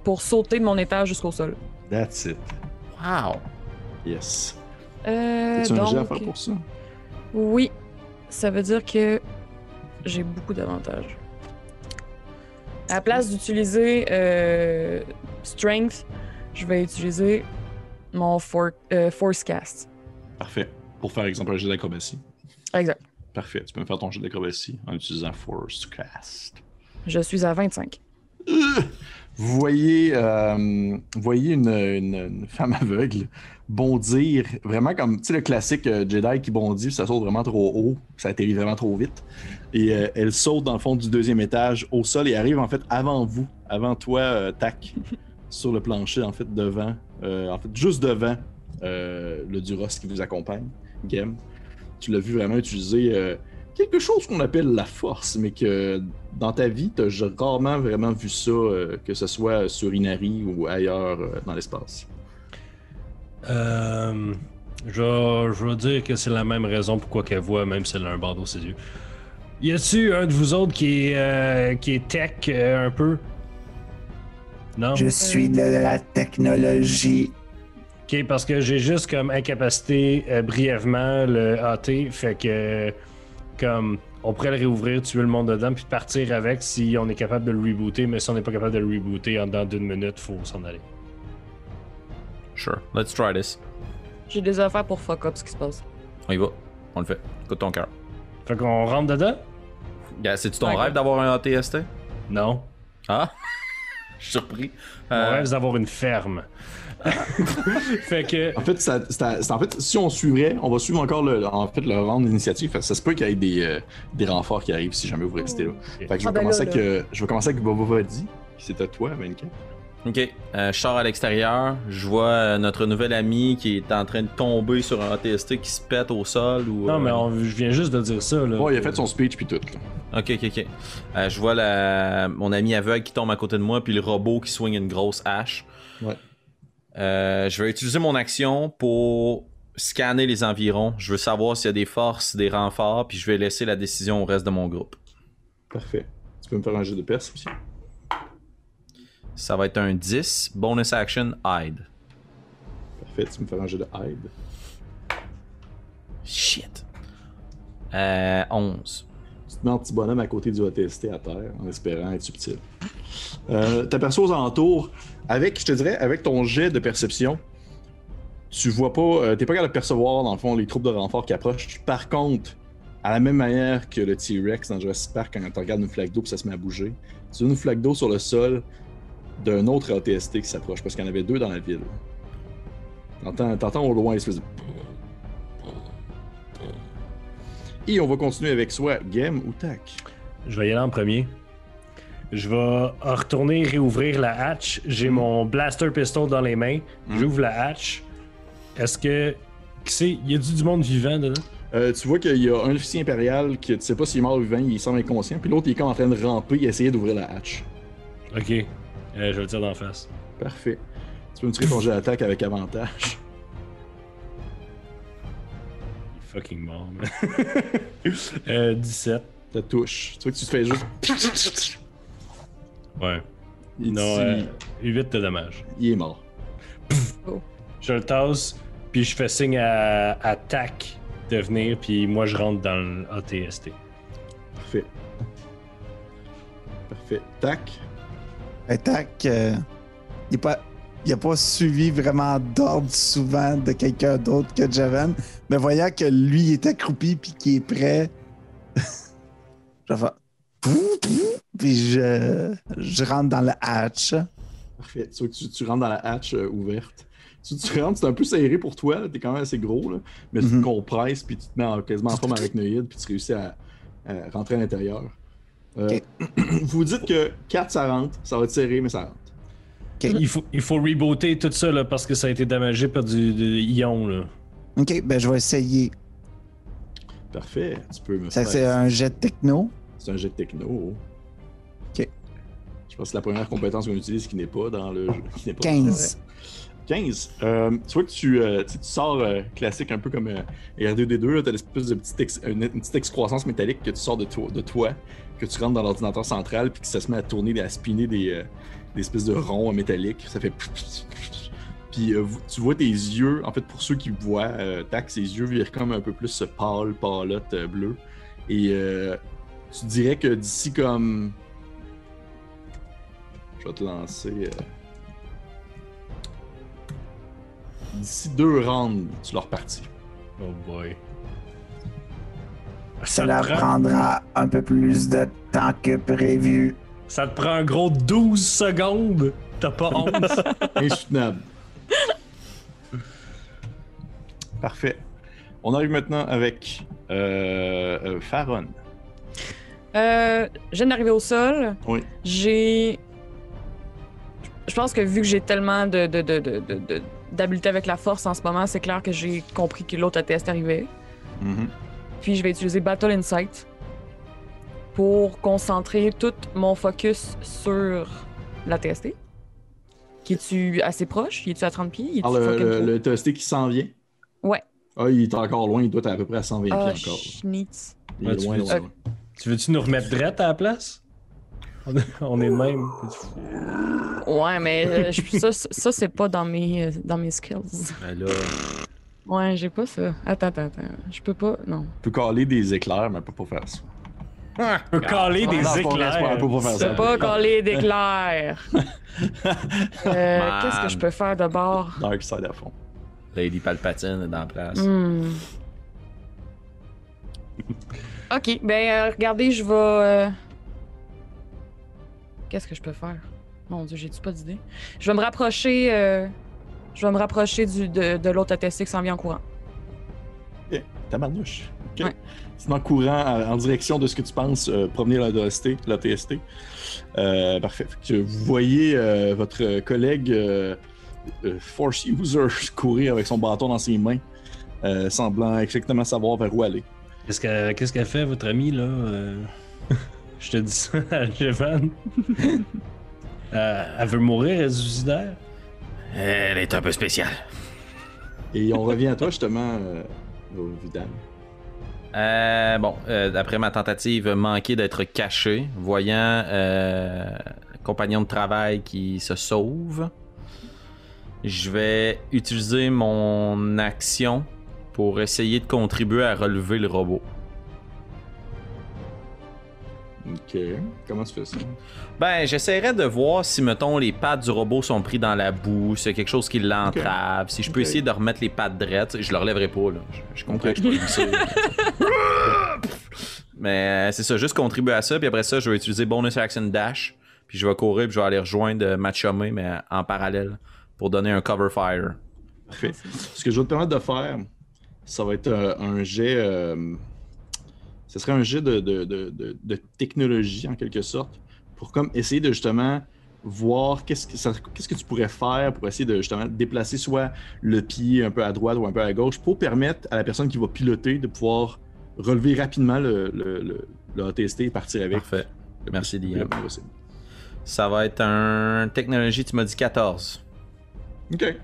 pour sauter de mon étage jusqu'au sol. That's it. Wow. Yes. Euh, un jet à donc, faire pour ça? Oui, ça veut dire que j'ai beaucoup d'avantages. À la place d'utiliser euh, Strength, je vais utiliser mon for- euh, Force Cast. Parfait. Pour faire, exemple, un jet d'acrobatie. Exact. Parfait. Tu peux me faire ton jet d'acrobatie en utilisant Force Cast. Je suis à 25. Vous voyez, euh, voyez une, femme aveugle bondir, vraiment comme, le classique euh, Jedi qui bondit, ça saute vraiment trop haut, ça atterrit vraiment trop vite. Et euh, elle saute dans le fond du deuxième étage au sol et arrive en fait avant vous, avant toi, Tac, sur le plancher, en fait, devant, en fait, juste devant le Duros qui vous accompagne, Gem. Tu l'as vu vraiment utiliser quelque chose qu'on appelle la force, mais que dans ta vie, tu as rarement vraiment vu ça, euh, que ce soit sur Inari ou ailleurs euh, dans l'espace? Euh, je, vais dire que c'est la même raison pourquoi qu'elle voit, même si elle a un bandeau ses yeux. Y a-tu un de vous autres qui est, euh, qui est tech euh, un peu? Non? Je suis de la technologie. Ok, parce que j'ai juste comme incapacité euh, brièvement le AT, fait que comme on pourrait le réouvrir, tuer le monde dedans, puis partir avec si on est capable de le rebooter, mais si on n'est pas capable de le rebooter en dedans d'une minute, faut s'en aller. Sure. Let's try this. J'ai des affaires pour fuck up ce qui se passe. On y va. On le fait. Écoute ton cœur. Fait qu'on rentre dedans? Yeah, C'est-tu ton rêve d'avoir un ATST? Non. Ah? suis surpris. Mon Euh, rêve, c'est d'avoir une ferme. Fait que. En fait, ça- ça- c'est- en fait, si on suivrait, on va suivre encore le, en fait, le round d'initiative. Ça se peut qu'il y ait des, euh, des renforts qui arrivent si jamais vous restez là. Fait que je vais, Ah, ben commencer là, avec, euh, je vais commencer avec Bobovadi. C'est à toi, 24. Ok, euh, je sors à l'extérieur, je vois euh, notre nouvel ami qui est en train de tomber sur un ATST qui se pète au sol ou. Non, euh, mais on- je viens juste de dire ça. Là. Bon, il a fait son speech puis tout. là. Ok, ok, ok. Euh, je vois la... mon ami aveugle qui tombe à côté de moi, puis le robot qui swing une grosse hache. Ouais. Euh, je vais utiliser mon action pour scanner les environs. Je veux savoir s'il y a des forces, des renforts, puis je vais laisser la décision au reste de mon groupe. Parfait. Tu peux me faire un jeu de perce aussi? Ça va être un 10, bonus action, hide. Parfait. Tu peux me faire un jeu de hide. Shit. Euh, 11. Tu te mets en petit bonhomme à côté du ATST à terre en espérant être subtil. Euh, T'aperçois aux alentours, avec, je te dirais, avec ton jet de perception, tu vois pas, euh, t'es pas capable de percevoir dans le fond les troupes de renfort qui approchent. Par contre, à la même manière que le T-Rex dans Jurassic Park, quand tu regardes une flaque d'eau ça se met à bouger, tu vois une flaque d'eau sur le sol d'un autre ATST qui s'approche parce qu'il y en avait deux dans la ville. T'entends, au loin une espèce de. Et on va continuer avec soit Game ou Tac? Je vais y aller en premier. Je vais retourner réouvrir la hatch. J'ai mon blaster pistol dans les mains. Mhm. J'ouvre la hatch. Est-ce que. Qui c'est Y a du, du monde vivant dedans? Euh, tu vois qu'il y a un officier impérial qui, tu sais pas s'il est mort ou vivant, il semble inconscient, puis l'autre il est comme en train de ramper et essayer d'ouvrir la hatch. Ok. Euh, je vais le tirer d'en face. Parfait. Tu peux me tirer ton jet d'attaque avec avantage. Il est fucking mort, man. euh, 17. Ça touche. Tu vois que tu te fais juste. Ouais. Il, Non, euh, 8 de dommage. il est mort. Je le tasse, puis je fais signe à, à TAC de venir, puis moi je rentre dans le ATST. Parfait. Parfait. Tac. Ben, tac, euh, il n'a pas, il a pas suivi vraiment d'ordre souvent de quelqu'un d'autre que Javen. Mais voyant que lui il est accroupi puis qu'il est prêt, je vais faire. Puis je, je rentre dans le hatch. Parfait. Tu tu, tu rentres dans la hatch euh, ouverte. Tu, tu rentres, c'est un peu serré pour toi, là, t'es quand même assez gros, là, mais tu te Mhm. compresses, puis tu te mets en- quasiment en forme arachnoïde, puis tu réussis à, à rentrer à l'intérieur. Euh, Ok. vous dites que 4 ça rentre, ça va être serré, mais ça rentre. Il faut, il faut rebooter tout ça là, parce que ça a été damagé par du, du ion. Là. Ok, ben je vais essayer. Parfait. Tu peux me Ça, faire- c'est un jet de techno. C'est un jet de techno. Ok. Je pense que c'est la première compétence qu'on utilise qui n'est pas dans le jeu. qui n'est pas 15. 15. Euh, tu vois que tu, euh, tu sors euh, classique un peu comme euh, R2D2, tu as l'espèce de petite, ex- une, une petite excroissance métallique que tu sors de toi, de toi, que tu rentres dans l'ordinateur central, puis que ça se met à tourner, à spinner des, des espèces de ronds métalliques. Ça fait. Puis tu vois tes yeux, en fait, pour ceux qui voient, tac, ses yeux virent comme un peu plus pâle, pâlotte, bleu. Et euh, tu dirais que d'ici comme. Je vais te lancer. euh, D'ici deux rounds, tu leur partis. Oh boy. Ça leur prend- prendra un peu plus de temps que prévu. Ça te prend un gros 12 secondes. T'as pas honte. Insoutenable. Parfait. On arrive maintenant avec euh, euh, Faron. Euh, je viens d'arriver au sol. Oui. J'ai. Je pense que vu que j'ai tellement de, de, de, de, de- de- d'habileté avec la force en ce moment, c'est clair que j'ai compris que l'autre ATST arrivait. Mhm. Puis je vais utiliser Battle Insight pour concentrer tout mon focus sur la TST. Qui es-tu assez proche? Y es-tu à 30 pieds? Alors, le, le, TST qui s'en vient? Ouais. Ah, il est encore loin, il doit être à peu près à 120 Ah, pieds encore. schnitz. Il est Ah, loin, loin. Tu veux-tu nous remettre drette à la place? On, on est de même. Ouais, mais euh, je- ça, ça c'est pas dans mes, euh, dans mes skills. Ben là, Ouais, j'ai pas ça. Attends, attends, attends. Je peux pas. Non. Tu peux caler des éclairs, mais elle peut pas faire ça. On peut caler des Non, pas pas- éclairs. pas ça. C'est pas coller d'éclairs. Euh. Qu'est-ce que je peux faire de bord? Dark side à fond. Lady Palpatine est dans la place. Hmm. Ok, ben euh, regardez, je vais. euh, Qu'est-ce que je peux faire? Mon dieu, j'ai-tu pas d'idée? Je vais me rapprocher. euh, Je vais me rapprocher du, de, de l'autre ATST qui s'en vient en courant. Ok, tabarnouche. Ok. Ouais. C'est en courant en, en direction de ce que tu penses euh, provenir la TST. La TST. Euh, parfait. Que vous voyez euh, votre collègue Force User courir avec son bâton dans ses mains, semblant exactement savoir vers où aller. Qu'est-ce qu'elle fait, votre amie, là? euh? Je te dis ça à Jevan. Euh, elle veut mourir, elle est suicidaire? Elle est un peu spéciale. Et on revient à toi justement, euh, Vidal. Euh, bon, euh, d'après ma tentative manquée d'être caché, voyant euh, compagnon de travail qui se sauve, je vais utiliser mon action pour essayer de contribuer à relever le robot. Ok. Comment tu fais ça? Ben, j'essaierai de voir si, mettons, les pattes du robot sont pris dans la boue, s'il y a quelque chose qui l'entrave, si je peux essayer de remettre les pattes drettes. Je le relèverai pas, là. Je, je comprends que je peux. Mais euh, c'est ça, juste contribuer à ça, puis après ça, je vais utiliser bonus action dash, puis je vais courir, puis je vais aller rejoindre euh, ma chumée, mais en parallèle, pour donner un cover fire. Parfait. Ce que je vais te permettre de faire, ça va être euh, un jet. euh, ce serait un jet de, de- de- de- technologie en quelque sorte, pour comme essayer de justement voir qu'est-ce que, ça- qu'est-ce que tu pourrais faire pour essayer de justement déplacer soit le pied un peu à droite ou un peu à gauche pour permettre à la personne qui va piloter de pouvoir relever rapidement le, le, le- le ATST et partir avec. Parfait. Merci, Liam. Ça va être un technologie, tu m'as dit 14. Ok.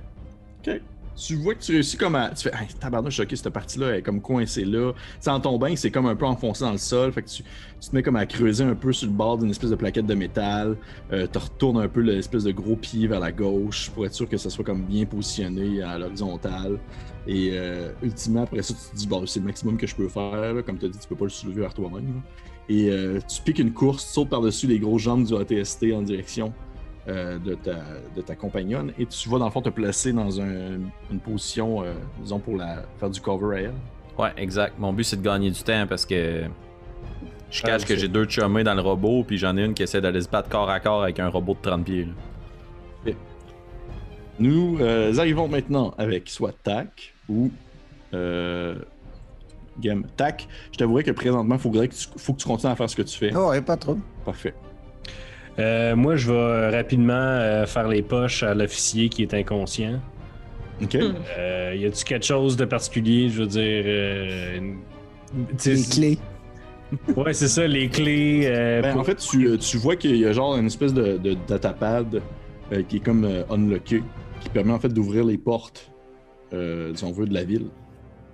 Ok. Tu vois que tu réussis comme à. Tu fais, hey, tabarnouche, ok, cette partie-là est comme coincée là. Sais, en tombant, c'est comme un peu enfoncé dans le sol. Fait que tu, tu te mets comme à creuser un peu sur le bord d'une espèce de plaquette de métal. Euh, tu retournes un peu l'espèce de gros pied vers la gauche pour être sûr que ça soit comme bien positionné à l'horizontale. Et euh, ultimement, après ça, tu te dis, bon, c'est le maximum que je peux faire. Comme tu as dit, tu peux pas le soulever vers toi-même. Et euh, tu piques une course, tu sautes par-dessus les grosses jambes du ATST en direction euh, de, ta, de ta compagnonne et tu vas dans le fond te placer dans un- une position, euh, disons, pour la, faire du cover à elle. Ouais, exact. Mon but, c'est de gagner du temps parce que je cache Ah, que j'ai deux chummés dans le robot, puis j'en ai une qui essaie d'aller se battre corps à corps avec un robot de 30 pieds. Nous euh, arrivons maintenant avec soit TAC ou euh, Game. TAC, je t'avouerai que présentement, il faudrait que tu, faut que tu continues à faire ce que tu fais. Oh, ouais, pas trop. Parfait. Euh, moi, je vais rapidement euh, faire les poches à l'officier qui est inconscient. Ok. Hmm. Euh, y a-tu quelque chose de particulier, je veux dire. euh, une- Les clés. Ouais, c'est ça, les clés. euh, Ben, pour- en fait, tu, tu vois qu'il y a genre une espèce de, de datapad euh, qui est comme euh, unlocké, qui permet en fait d'ouvrir les portes, euh, si on veut, de la ville.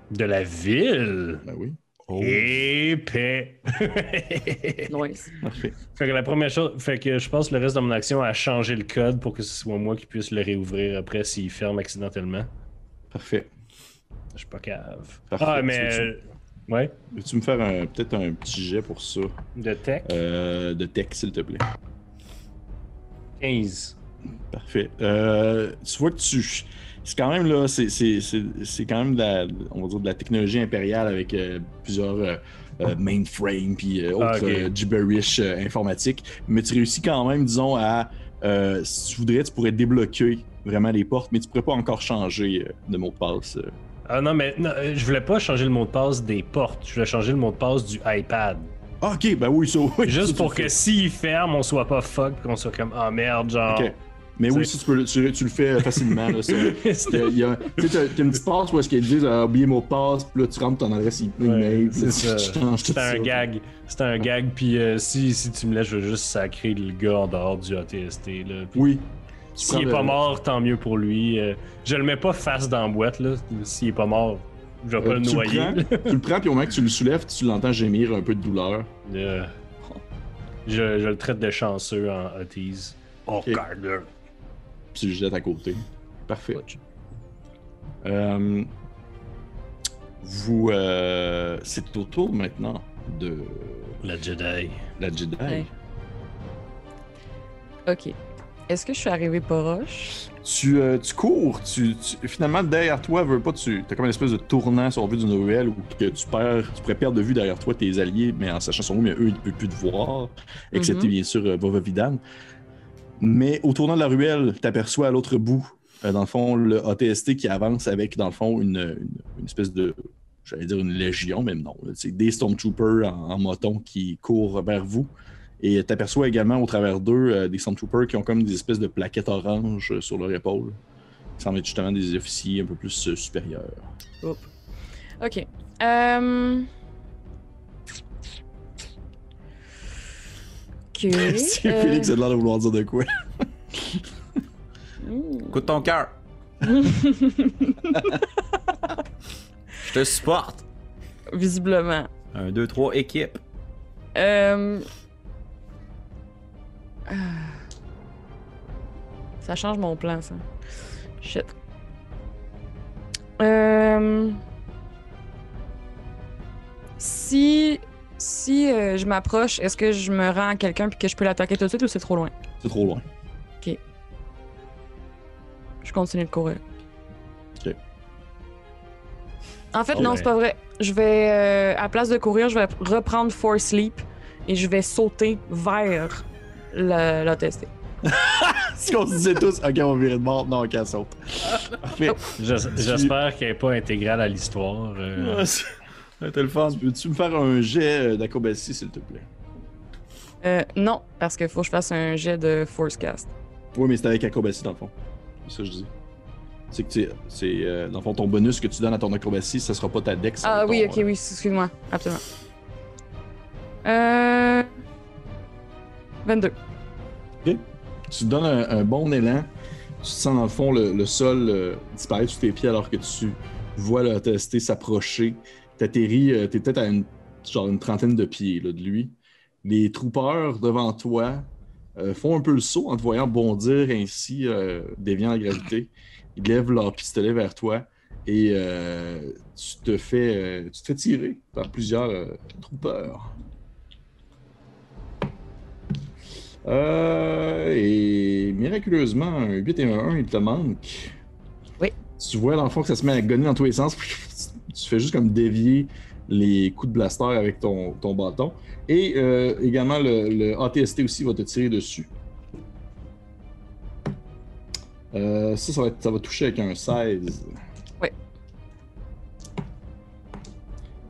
De la ville? Ben oui. Épais. Nice. Parfait. Fait que la première chose, fait que je passe le reste de mon action à changer le code pour que ce soit moi qui puisse le réouvrir après s'il ferme accidentellement. Parfait. Je suis pas cave. Parfait. Ah, Tu mais. veux-tu- euh, Ouais, Veux-tu me faire un- peut-être un petit jet pour ça? De tech? euh, de tech, s'il te plaît? 15. Parfait. Euh, tu vois que tu. C'est quand même là, c'est- c'est c'est- c'est quand même de la, on va dire de la technologie impériale avec euh, plusieurs euh, euh, mainframes puis autres Ah, euh, gibberish euh, informatique. Mais tu réussis quand même, disons, à. si tu voudrais, tu pourrais débloquer vraiment les portes, mais tu pourrais pas encore changer de mot de passe. Ah non, mais non, je voulais pas changer le mot de passe des portes. Je voulais changer le mot de passe du iPad. Ah, ok, ben oui, ça, oui. Juste pour que s'il ferme, on soit pas fuck, qu'on soit comme ah merde, genre. Ok. Mais oui, ça, tu, peux, le- tu, tu le fais facilement. Tu sais, t'as- t'as une petite passe où est-ce qu'ils disent ah, oublié mot de passe, puis là tu rentres ton adresse email. C'est C'était un gag. C'était un gag. Puis euh, si, si tu me laisses, je vais juste sacrer le gars en dehors du ATST. Là. Oui. S'il est pas mort, tant mieux pour lui. Euh, je le mets pas face dans la boîte. là. S'il est pas mort, je vais pas Euh, le tu, noyer. le prends, tu le prends, puis au moment que tu le soulèves, tu l'entends gémir un peu de douleur. Euh, je, je le traite de chanceux en Otis. Oh, Ok. Tu le jettes à côté. Parfait. Euh, vous. euh, c'est au tour maintenant de La Jedi. la Jedi. Ouais. Ok. Est-ce que je suis arrivé proche? Tu, euh, tu cours, tu, tu- finalement derrière toi, veux pas, tu as comme une espèce de tournant sur la vue d'une ruelle où que tu perds, tu pourrais perdre de vue derrière toi tes alliés, mais en sachant son nom, mais eux, ils ne peuvent plus te voir, excepté Mhm. bien sûr euh, Vova Vidan. Mais au tournant de la ruelle, tu aperçois à l'autre bout, euh, dans le fond, le ATST qui avance avec, dans le fond, une, une- espèce de. J'allais dire une légion, même non. C'est des Stormtroopers en, en moton qui courent vers vous. Et tu aperçois également au travers d'eux euh, des Stormtroopers qui ont comme des espèces de plaquettes oranges sur leur épaule. Qui semblent être justement des officiers un peu plus euh, supérieurs. Ok. Euh... Ok. C'est euh, Félix a l'air de vouloir dire de quoi? ouh. Écoute ton cœur. Je te supporte. Visiblement. Un, deux, trois, équipe. Euh... ah. Ça change mon plan, ça. Shit. Euh... Si... Si euh, je m'approche, est-ce que je me rends à quelqu'un puis que je peux l'attaquer tout de suite ou c'est trop loin? C'est trop loin. Je continue de courir. Ok. En fait, Oh non, ouais. c'est pas vrai. Je vais, euh, à place de courir, je vais reprendre Force Sleep et je vais sauter vers l'ATST. Ce qu'on se disait tous, ok, on va virer de bord. Non, ok, elle saute. J'espère qu'elle n'est pas intégrale à l'histoire. euh. Le fun. Peux-tu me faire un jet euh, d'acrobatie, s'il te plaît? Euh, non, parce qu'il faut que je fasse un jet de Force Cast. Oui, mais c'est avec acrobatie, dans le fond. C'est ça que je dis. C'est que tu c'est euh, dans le fond ton bonus que tu donnes à ton acrobatie, ça sera pas ta dex. Ah oui, ton, ok, euh, oui, excuse-moi. Absolument. Euh... 22. Tu te donnes un, un bon élan. Tu te sens dans le fond le, le sol euh, disparaître sous tes pieds alors que tu vois le TST s'approcher. T'atterris, euh, t'es peut-être à une, genre une trentaine de pieds là, de lui. Les troopers devant toi euh, font un peu le saut en te voyant bondir ainsi, euh, déviant la gravité. Ils lèvent leur pistolet vers toi et euh, tu, te fais, tu te fais tirer par plusieurs troopers. Euh, et miraculeusement, un 8 et un 1, il te manque. Oui. Tu vois dans le fond que ça se met à gonner dans tous les sens. Tu fais juste comme dévier les coups de blaster avec ton, ton bâton. Et euh, également, le, le ATST aussi va te tirer dessus. Euh, ça, ça va, être- ça va toucher avec un 16. Oui.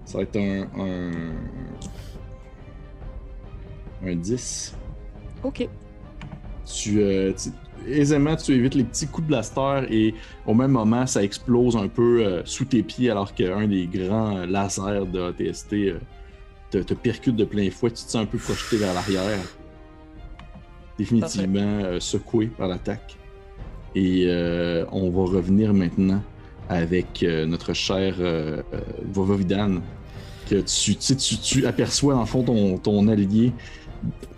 Ça va être un, un, un 10. Ok. tu, euh, tu- aisément tu évites les petits coups de blaster et au même moment ça explose un peu euh, sous tes pieds alors qu'un des grands euh, lasers de ATST euh, te, te percute de plein fouet, tu te sens un peu projeté vers l'arrière. Définitivement euh, secoué par l'attaque. Et on va revenir maintenant avec notre cher Vovovidan. Que tu, aperçois le fond ton, ton allié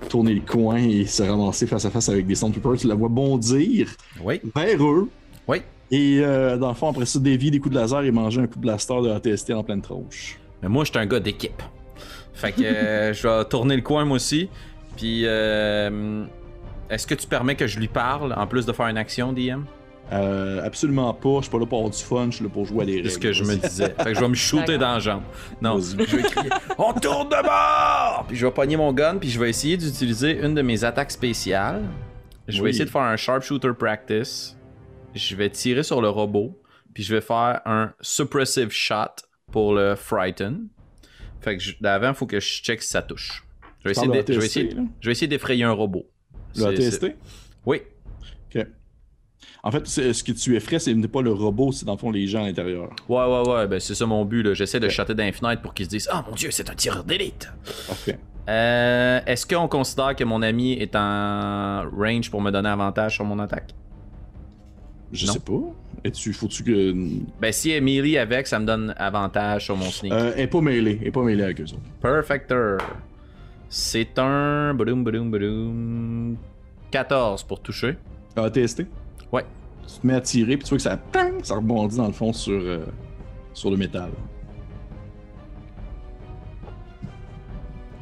tourner le coin et se ramasser face à face avec des Stormtroopers. Tu la vois bondir Oui. vers eux. Oui. Et euh, dans le fond, après ça, dévier des coups de laser et manger un coup de blaster de ATST en pleine tronche. Mais moi, je suis un gars d'équipe. Fait que euh, je vais tourner le coin moi aussi. Puis, euh, est-ce que tu permets que je lui parle en plus de faire une action, DM? Euh, absolument pas. Je suis pas là pour avoir du fun. Je suis là pour jouer à des règles. C'est ce que je me disais. Fait que je vais me shooter dans la jambe. Non, je vais crier On tourne de bord Puis je vais pogner mon gun, puis je vais essayer d'utiliser une de mes attaques spéciales. Je vais Oui. essayer de faire un sharpshooter practice. Je vais tirer sur le robot, puis je vais faire un suppressive shot pour le frighten. Fait que d'avant, il faut que je check si ça touche. Je vais Tu essayer, parles de- je vais ATST, essayer, là? je vais essayer d'effrayer un robot. Le C'est- ATST? c'est- Oui. En fait, ce que tu effraies, c'est pas le robot, c'est dans le fond les gens à l'intérieur. Ouais, ouais, ouais, ben c'est ça mon but. là. J'essaie de dans les fenêtres pour qu'ils se disent Ah mon dieu, c'est un tireur d'élite. Parfait. Euh, Est-ce qu'on considère que mon ami est en range pour me donner avantage sur mon attaque? Je Non. sais pas. Et tu, faut-tu que. Ben, si elle est melee avec, ça me donne avantage sur mon sneak. Euh, elle est pas mêlée. Elle est pas mêlée avec eux autres. Perfecter. C'est un. Badoum, badoum, badoum. 14 pour toucher. ATST? Ouais. Tu te mets à tirer, puis tu vois que ça, ça rebondit dans le fond sur, euh, sur le métal.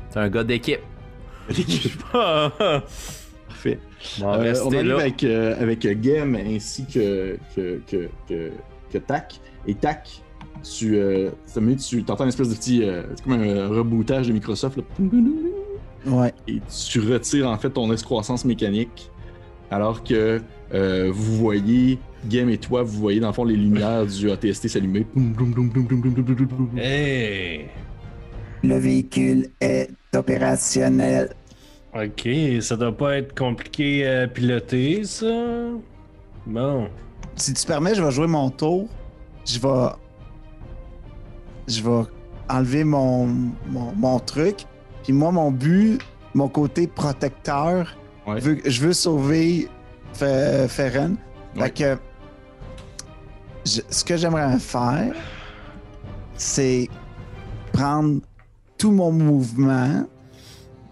C'est un gars d'équipe. Parfait. Bon, Euh, on arrive là. avec, euh, avec euh, Gem ainsi que, que, que, que, que Tac. Et Tac, tu, euh, tu entends une espèce de petit. euh, c'est comme un rebootage de Microsoft. là. Ouais. Et tu retires en fait ton excroissance mécanique. alors que euh, vous voyez, Game et toi, vous voyez dans le fond les lumières du ATST s'allumer. Hey! Le véhicule est opérationnel. Ok, ça doit pas être compliqué à piloter, ça. Bon. Si tu permets, je vais jouer mon tour. Je vais. Je vais enlever mon, mon, truc. Puis moi, mon but, mon côté protecteur, je veux sauver Fe- Ferren. Fait que. je- ce que j'aimerais faire, c'est prendre tout mon mouvement,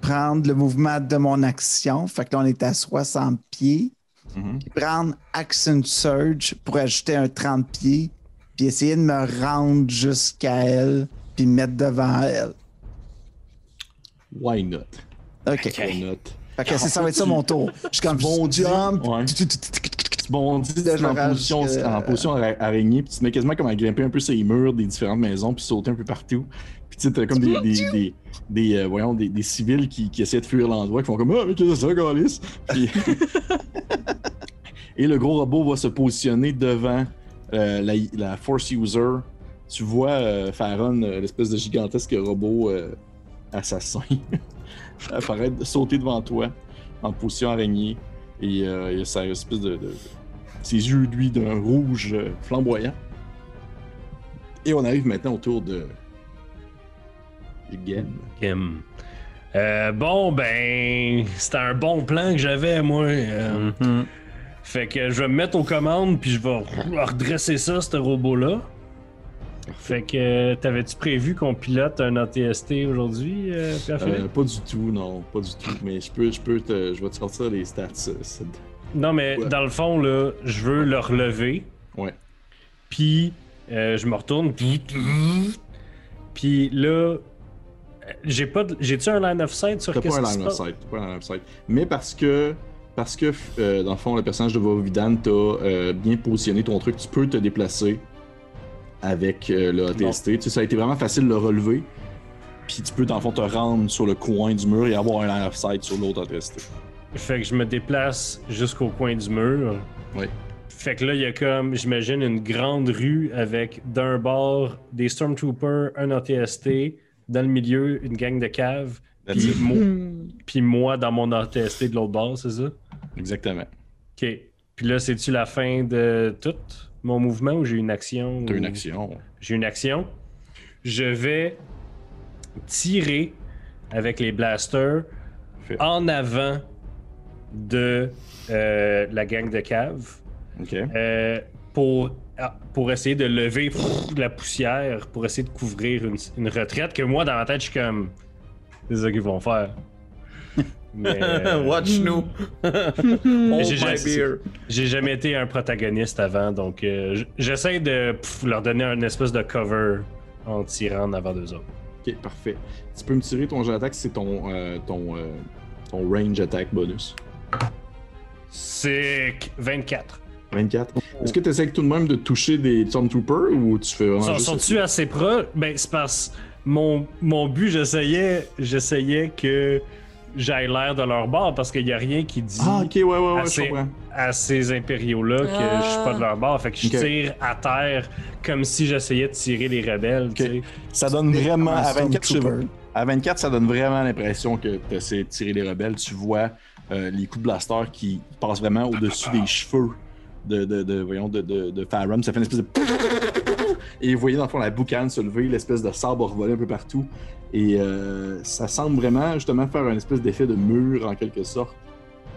prendre le mouvement de mon action. Fait que là, on est à 60 pieds Mhm. puis prendre Action Surge pour ajouter un 30 pieds, puis essayer de me rendre jusqu'à elle, puis me mettre devant elle. Why not? OK. Why not? Fait que c'est- ça va être ça mon tour. Je suis comme Bon jump. Ouais. Tu bondis Là, tu es en je rage position, en position ara- araignée, puis tu te mets quasiment comme à grimper un peu sur les murs des différentes maisons, puis sauter un peu partout. Puis tu sais, t'as comme des, des, des, des, euh, voyons, des, des civils qui, qui essaient de fuir l'endroit, qui font comme Ah, mais qu'est-ce que c'est ça, Galice? Puis... Et le gros robot va se positionner devant euh, la, la Force User. Tu vois euh, Farron, euh, l'espèce de gigantesque robot euh, assassin, apparaître, sauter devant toi en position araignée. Et euh, il a sa espèce de, de- ses yeux, lui, d'un rouge euh, flamboyant. Et on arrive maintenant au tour de. game. Kim. Euh, bon, ben, c'était un bon plan que j'avais, moi. euh, Mhm. Fait que je vais me mettre aux commandes, puis je vais redresser ça, ce robot-là. Fait que, euh, t'avais-tu prévu qu'on pilote un ATST aujourd'hui, euh, Pierre-Philippe? Euh, pas du tout, non, pas du tout. Mais je peux, je peux te, je vais te sortir les stats. Non, mais Ouais. dans le fond, là, je veux le relever. Ouais. Puis, euh, je me retourne. Puis là, j'ai pas. de- J'ai-tu un line of sight sur T'as qu'est-ce pas un line of sight. t'as pas un line of sight. Mais parce que, parce que euh, dans le fond, le personnage de Vovidan t'a euh, bien positionné ton truc, tu peux te déplacer avec euh, le ATST. Tu sais, ça a été vraiment facile de le relever. Puis tu peux, dans le fond, te rendre sur le coin du mur et avoir un line of sight sur l'autre ATST. Fait que je me déplace jusqu'au coin du mur. Oui. Fait que là, il y a comme, j'imagine, une grande rue avec d'un bord des Stormtroopers, un ATST, dans le milieu, une gang de caves, puis it. mo- Hmm. puis moi dans mon ATST de l'autre bord, c'est ça? Exactement. Ok. Puis là, c'est-tu la fin de tout? Mon mouvement ou j'ai une action? T'as ou- une action. J'ai une action. Je vais tirer avec les blasters Fait. en avant de euh, la gang de caves Ok. euh, pour, ah, pour essayer de lever pff, de la poussière, pour essayer de couvrir une, une retraite que moi, dans ma tête, je suis comme. C'est ça qu'ils vont faire. Mais, euh, Watch nous. Hold j'ai jamais- beer. J'ai jamais été un protagoniste avant, donc euh, j'essaie de pff, leur donner un espèce de cover en tirant en avant d'eux autres. Ok, parfait. Tu peux me tirer ton jet d'attaque, c'est ton, euh, ton, euh, ton range attack bonus. Sick! 24. 24. Est-ce que tu essaies tout de même de toucher des Stormtroopers ou tu fais vraiment. Sont-tu assez proches? Ben, c'est parce mon, mon but, j'essayais j'essayais que j'aille l'air de leur bord parce qu'il n'y a rien qui dit Ah, ouais, ouais, ouais, à ces impériaux-là que Ah. je suis pas de leur bord. Fait que je tire à terre comme si j'essayais de tirer les rebelles. Ça donne vraiment... À 24, je sais pas. Stormtrooper. À 24, ça donne vraiment l'impression que tu essaies de tirer les rebelles. Tu vois euh, les coups de blaster qui passent vraiment au-dessus des cheveux de, de, de, voyons, de, de, de Farron. Ça fait une espèce de... Et vous voyez dans le fond la boucane se lever, l'espèce de sabre revoler un peu partout. Et euh, ça semble vraiment justement faire un espèce d'effet de mur en quelque sorte,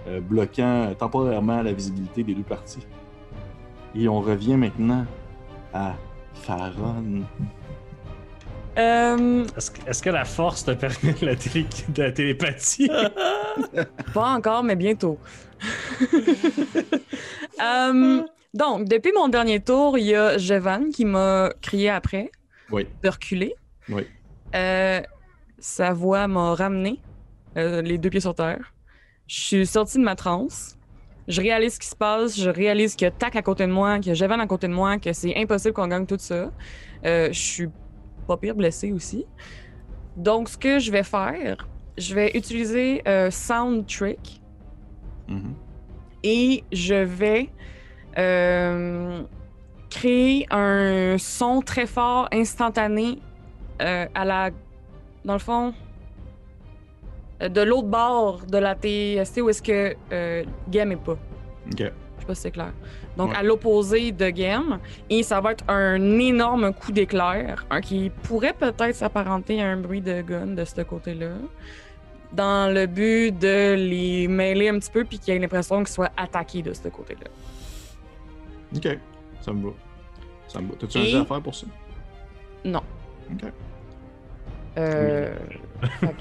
euh, bloquant temporairement la visibilité des deux parties. Et on revient maintenant à Farron. Euh, Est-ce que, la force te permet de la, télé- de la télépathie? pas encore, mais bientôt. Euh, donc, depuis mon dernier tour, il y a Jevan qui m'a crié après Oui. de reculer. Oui. Euh, sa voix m'a ramené, euh, les deux pieds sur terre. Je suis sortie de ma transe. Je réalise ce qui se passe. Je réalise qu'il y a Tac à côté de moi, qu'il y a Jevan à côté de moi, que c'est impossible qu'on gagne tout ça. Euh, je suis pas pire blessée aussi. Donc, ce que je vais faire, je vais utiliser euh, Sound Trick Mhm. et je vais euh, créer un son très fort, instantané, euh, à la. Dans le fond. euh, De l'autre bord de la TST où est-ce que euh, Game est pas. Ok. Je sais pas si c'est clair. Donc, Ouais. à l'opposé de Game. Et ça va être un énorme coup d'éclair, un qui pourrait peut-être s'apparenter à un bruit de gun de ce côté-là. Dans le but de les mêler un petit peu, puis qu'il y ait l'impression qu'ils soient attaqués de ce côté-là. Ok. Ça me va. Ça me va. T'as-tu un Et- jet à faire pour ça? Non. Ok. Euh.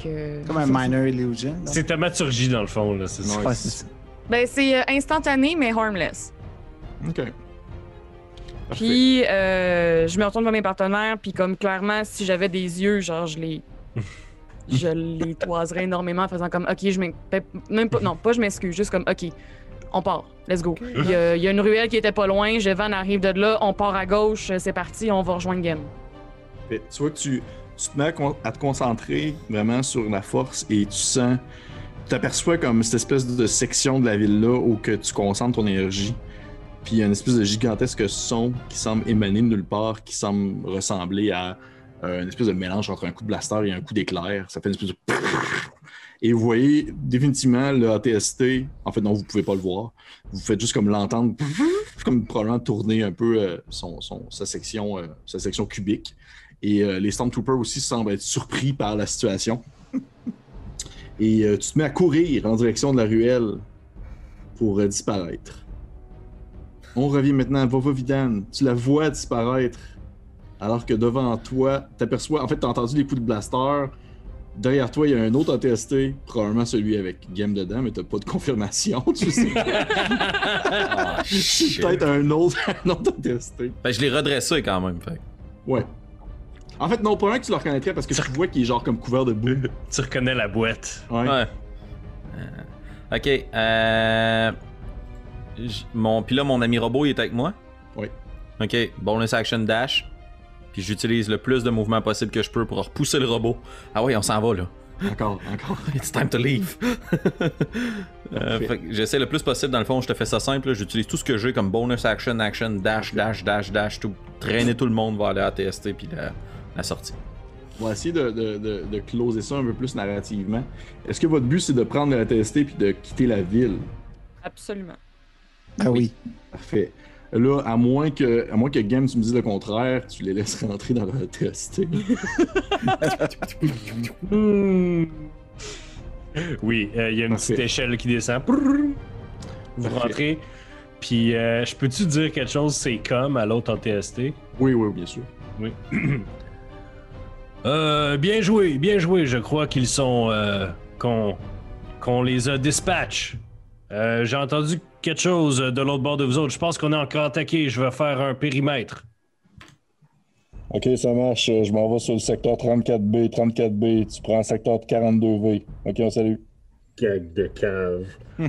que- Comme un minor illusion. C'est thaumaturgie dans le fond, là, c'est ça. Ben, c'est euh, instantané, mais harmless. Ok. Parfait. Puis, euh, je me retourne vers mes partenaires, puis comme clairement, si j'avais des yeux, genre, je les. je les toiserais énormément en faisant comme, OK, je m'ex- ben, Même pas. Non, pas je m'excuse, juste comme, OK, on part, let's go. Il y, a, il y a une ruelle qui était pas loin, Jevan arrive de là, on part à gauche, c'est parti, on va rejoindre Game. Tu vois que tu, tu te mets à te concentrer vraiment sur la force et tu sens, tu aperçois comme cette espèce de section de la ville-là où que tu concentres ton énergie. Puis il y a une espèce de gigantesque son qui semble émaner de nulle part, qui semble ressembler à euh, une espèce de mélange entre un coup de blaster et un coup d'éclair. Ça fait une espèce de... Et vous voyez définitivement le ATST, en fait non, vous pouvez pas le voir. Vous faites juste comme l'entendre, comme probablement tourner un peu euh, son, sa, section, euh, sa section cubique. Et euh, les Stormtroopers aussi semblent être surpris par la situation. Et euh, tu te mets à courir en direction de la ruelle pour disparaître. On revient maintenant à Vova Vidan. Tu la vois disparaître alors que devant toi, t'aperçois. En fait, t'as entendu les coups de blaster. Derrière toi, il y a un autre ATST, probablement celui avec Game dedans, mais t'as pas de confirmation. Tu sais. Ah, shit. Peut-être un autre, un autre ATST. Ben, je l'ai redressé quand même. Fait. Ouais. En fait, non, pas un que tu le reconnaîtrais parce que tu vois qu'il est genre comme couvert de boue. Tu reconnais la boîte. Ouais. Ouais. Euh, ok. Euh... Mon... Puis là, mon ami robot, il est avec moi? Oui. Ok. Bonus action dash. Puis j'utilise le plus de mouvements possible que je peux pour repousser le robot. Ah oui, on s'en va là. Encore, encore. It's time to leave. Euh, J'essaie le plus possible, dans le fond, je te fais ça simple. J'utilise tout ce que j'ai comme bonus action, action, dash, dash, dash, dash, tout. Traîner tout le monde vers la TST puis la, la sortie. On va essayer de, de, de, de closer ça un peu plus narrativement. Est-ce que votre but c'est de prendre la TST puis de quitter la ville? Absolument. Ah oui. Parfait. Là, à moins que, à moins que Game, tu me dises le contraire, tu les laisses rentrer dans la TST. Hmm. Oui, euh, il y a une Parfait. petite échelle qui descend. Vous Parfait. rentrez. Puis, euh, je peux-tu dire quelque chose, c'est comme à l'autre en TST? oui, oui, bien sûr. Euh, bien joué, bien joué. Je crois qu'ils sont. euh, qu'on qu'on les a dispatch. Euh, J'ai entendu quelque chose de l'autre bord de vous autres. Je pense qu'on est encore attaqué. Je vais faire un périmètre. Ok, ça marche. Je m'en vais sur le secteur 34B. 34B, tu prends le secteur 42V. Ok, on salue. Gag de cave.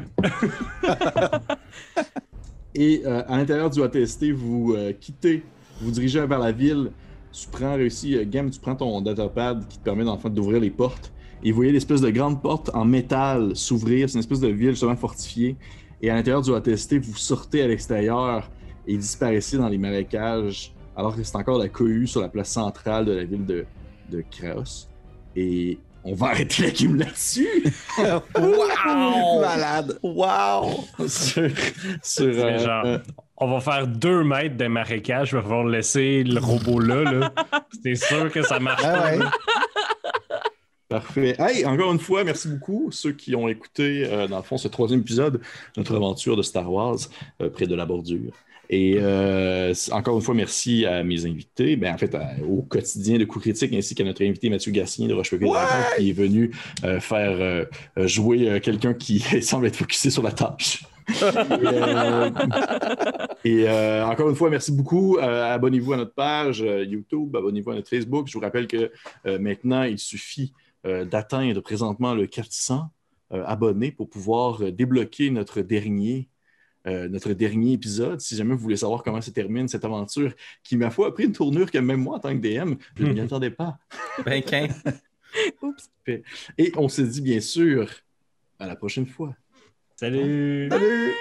Et euh, à l'intérieur du ATST, vous euh, quittez, vous dirigez vers la ville. Tu prends réussi, euh, Game, tu prends ton datapad qui te permet d'ouvrir les portes. Et vous voyez l'espèce de grande porte en métal s'ouvrir. C'est une espèce de ville justement fortifiée. Et à l'intérieur du ATST, vous sortez à l'extérieur et disparaissez dans les marécages alors que c'est encore la cohue sur la place centrale de la ville de, de Kraos. Et on va arrêter la game là-dessus. Wow! Malade. Wow! sur, sur, euh, genre- euh, On va faire deux mètres de marécage. Je vais pouvoir laisser le robot là. là. C'est sûr que ça marche Ah pas. ouais. Parfait. Hey, encore une fois, merci beaucoup ceux qui ont écouté, euh, dans le fond, ce troisième épisode de notre aventure de Star Wars euh, près de la bordure. Et euh, encore une fois, merci à mes invités, ben, en fait, à- au quotidien de Coup Critique, ainsi qu'à notre invité Mathieu Gassien de Rochepeville, qui est venu faire jouer quelqu'un qui semble être focusé sur la tâche. et euh, et, euh, encore une fois, merci beaucoup. Euh, abonnez-vous à notre page YouTube, abonnez-vous à notre Facebook. Je vous rappelle que maintenant, il suffit d'atteindre présentement le 400 euh, abonnés pour pouvoir euh, débloquer notre dernier, euh, notre dernier épisode. Si jamais vous voulez savoir comment se termine cette aventure, qui, ma foi, a pris une tournure que même moi, en tant que DM, je ne m'y attendais pas. Ben. Oups. Et on se dit bien sûr à la prochaine fois. Salut! Salut!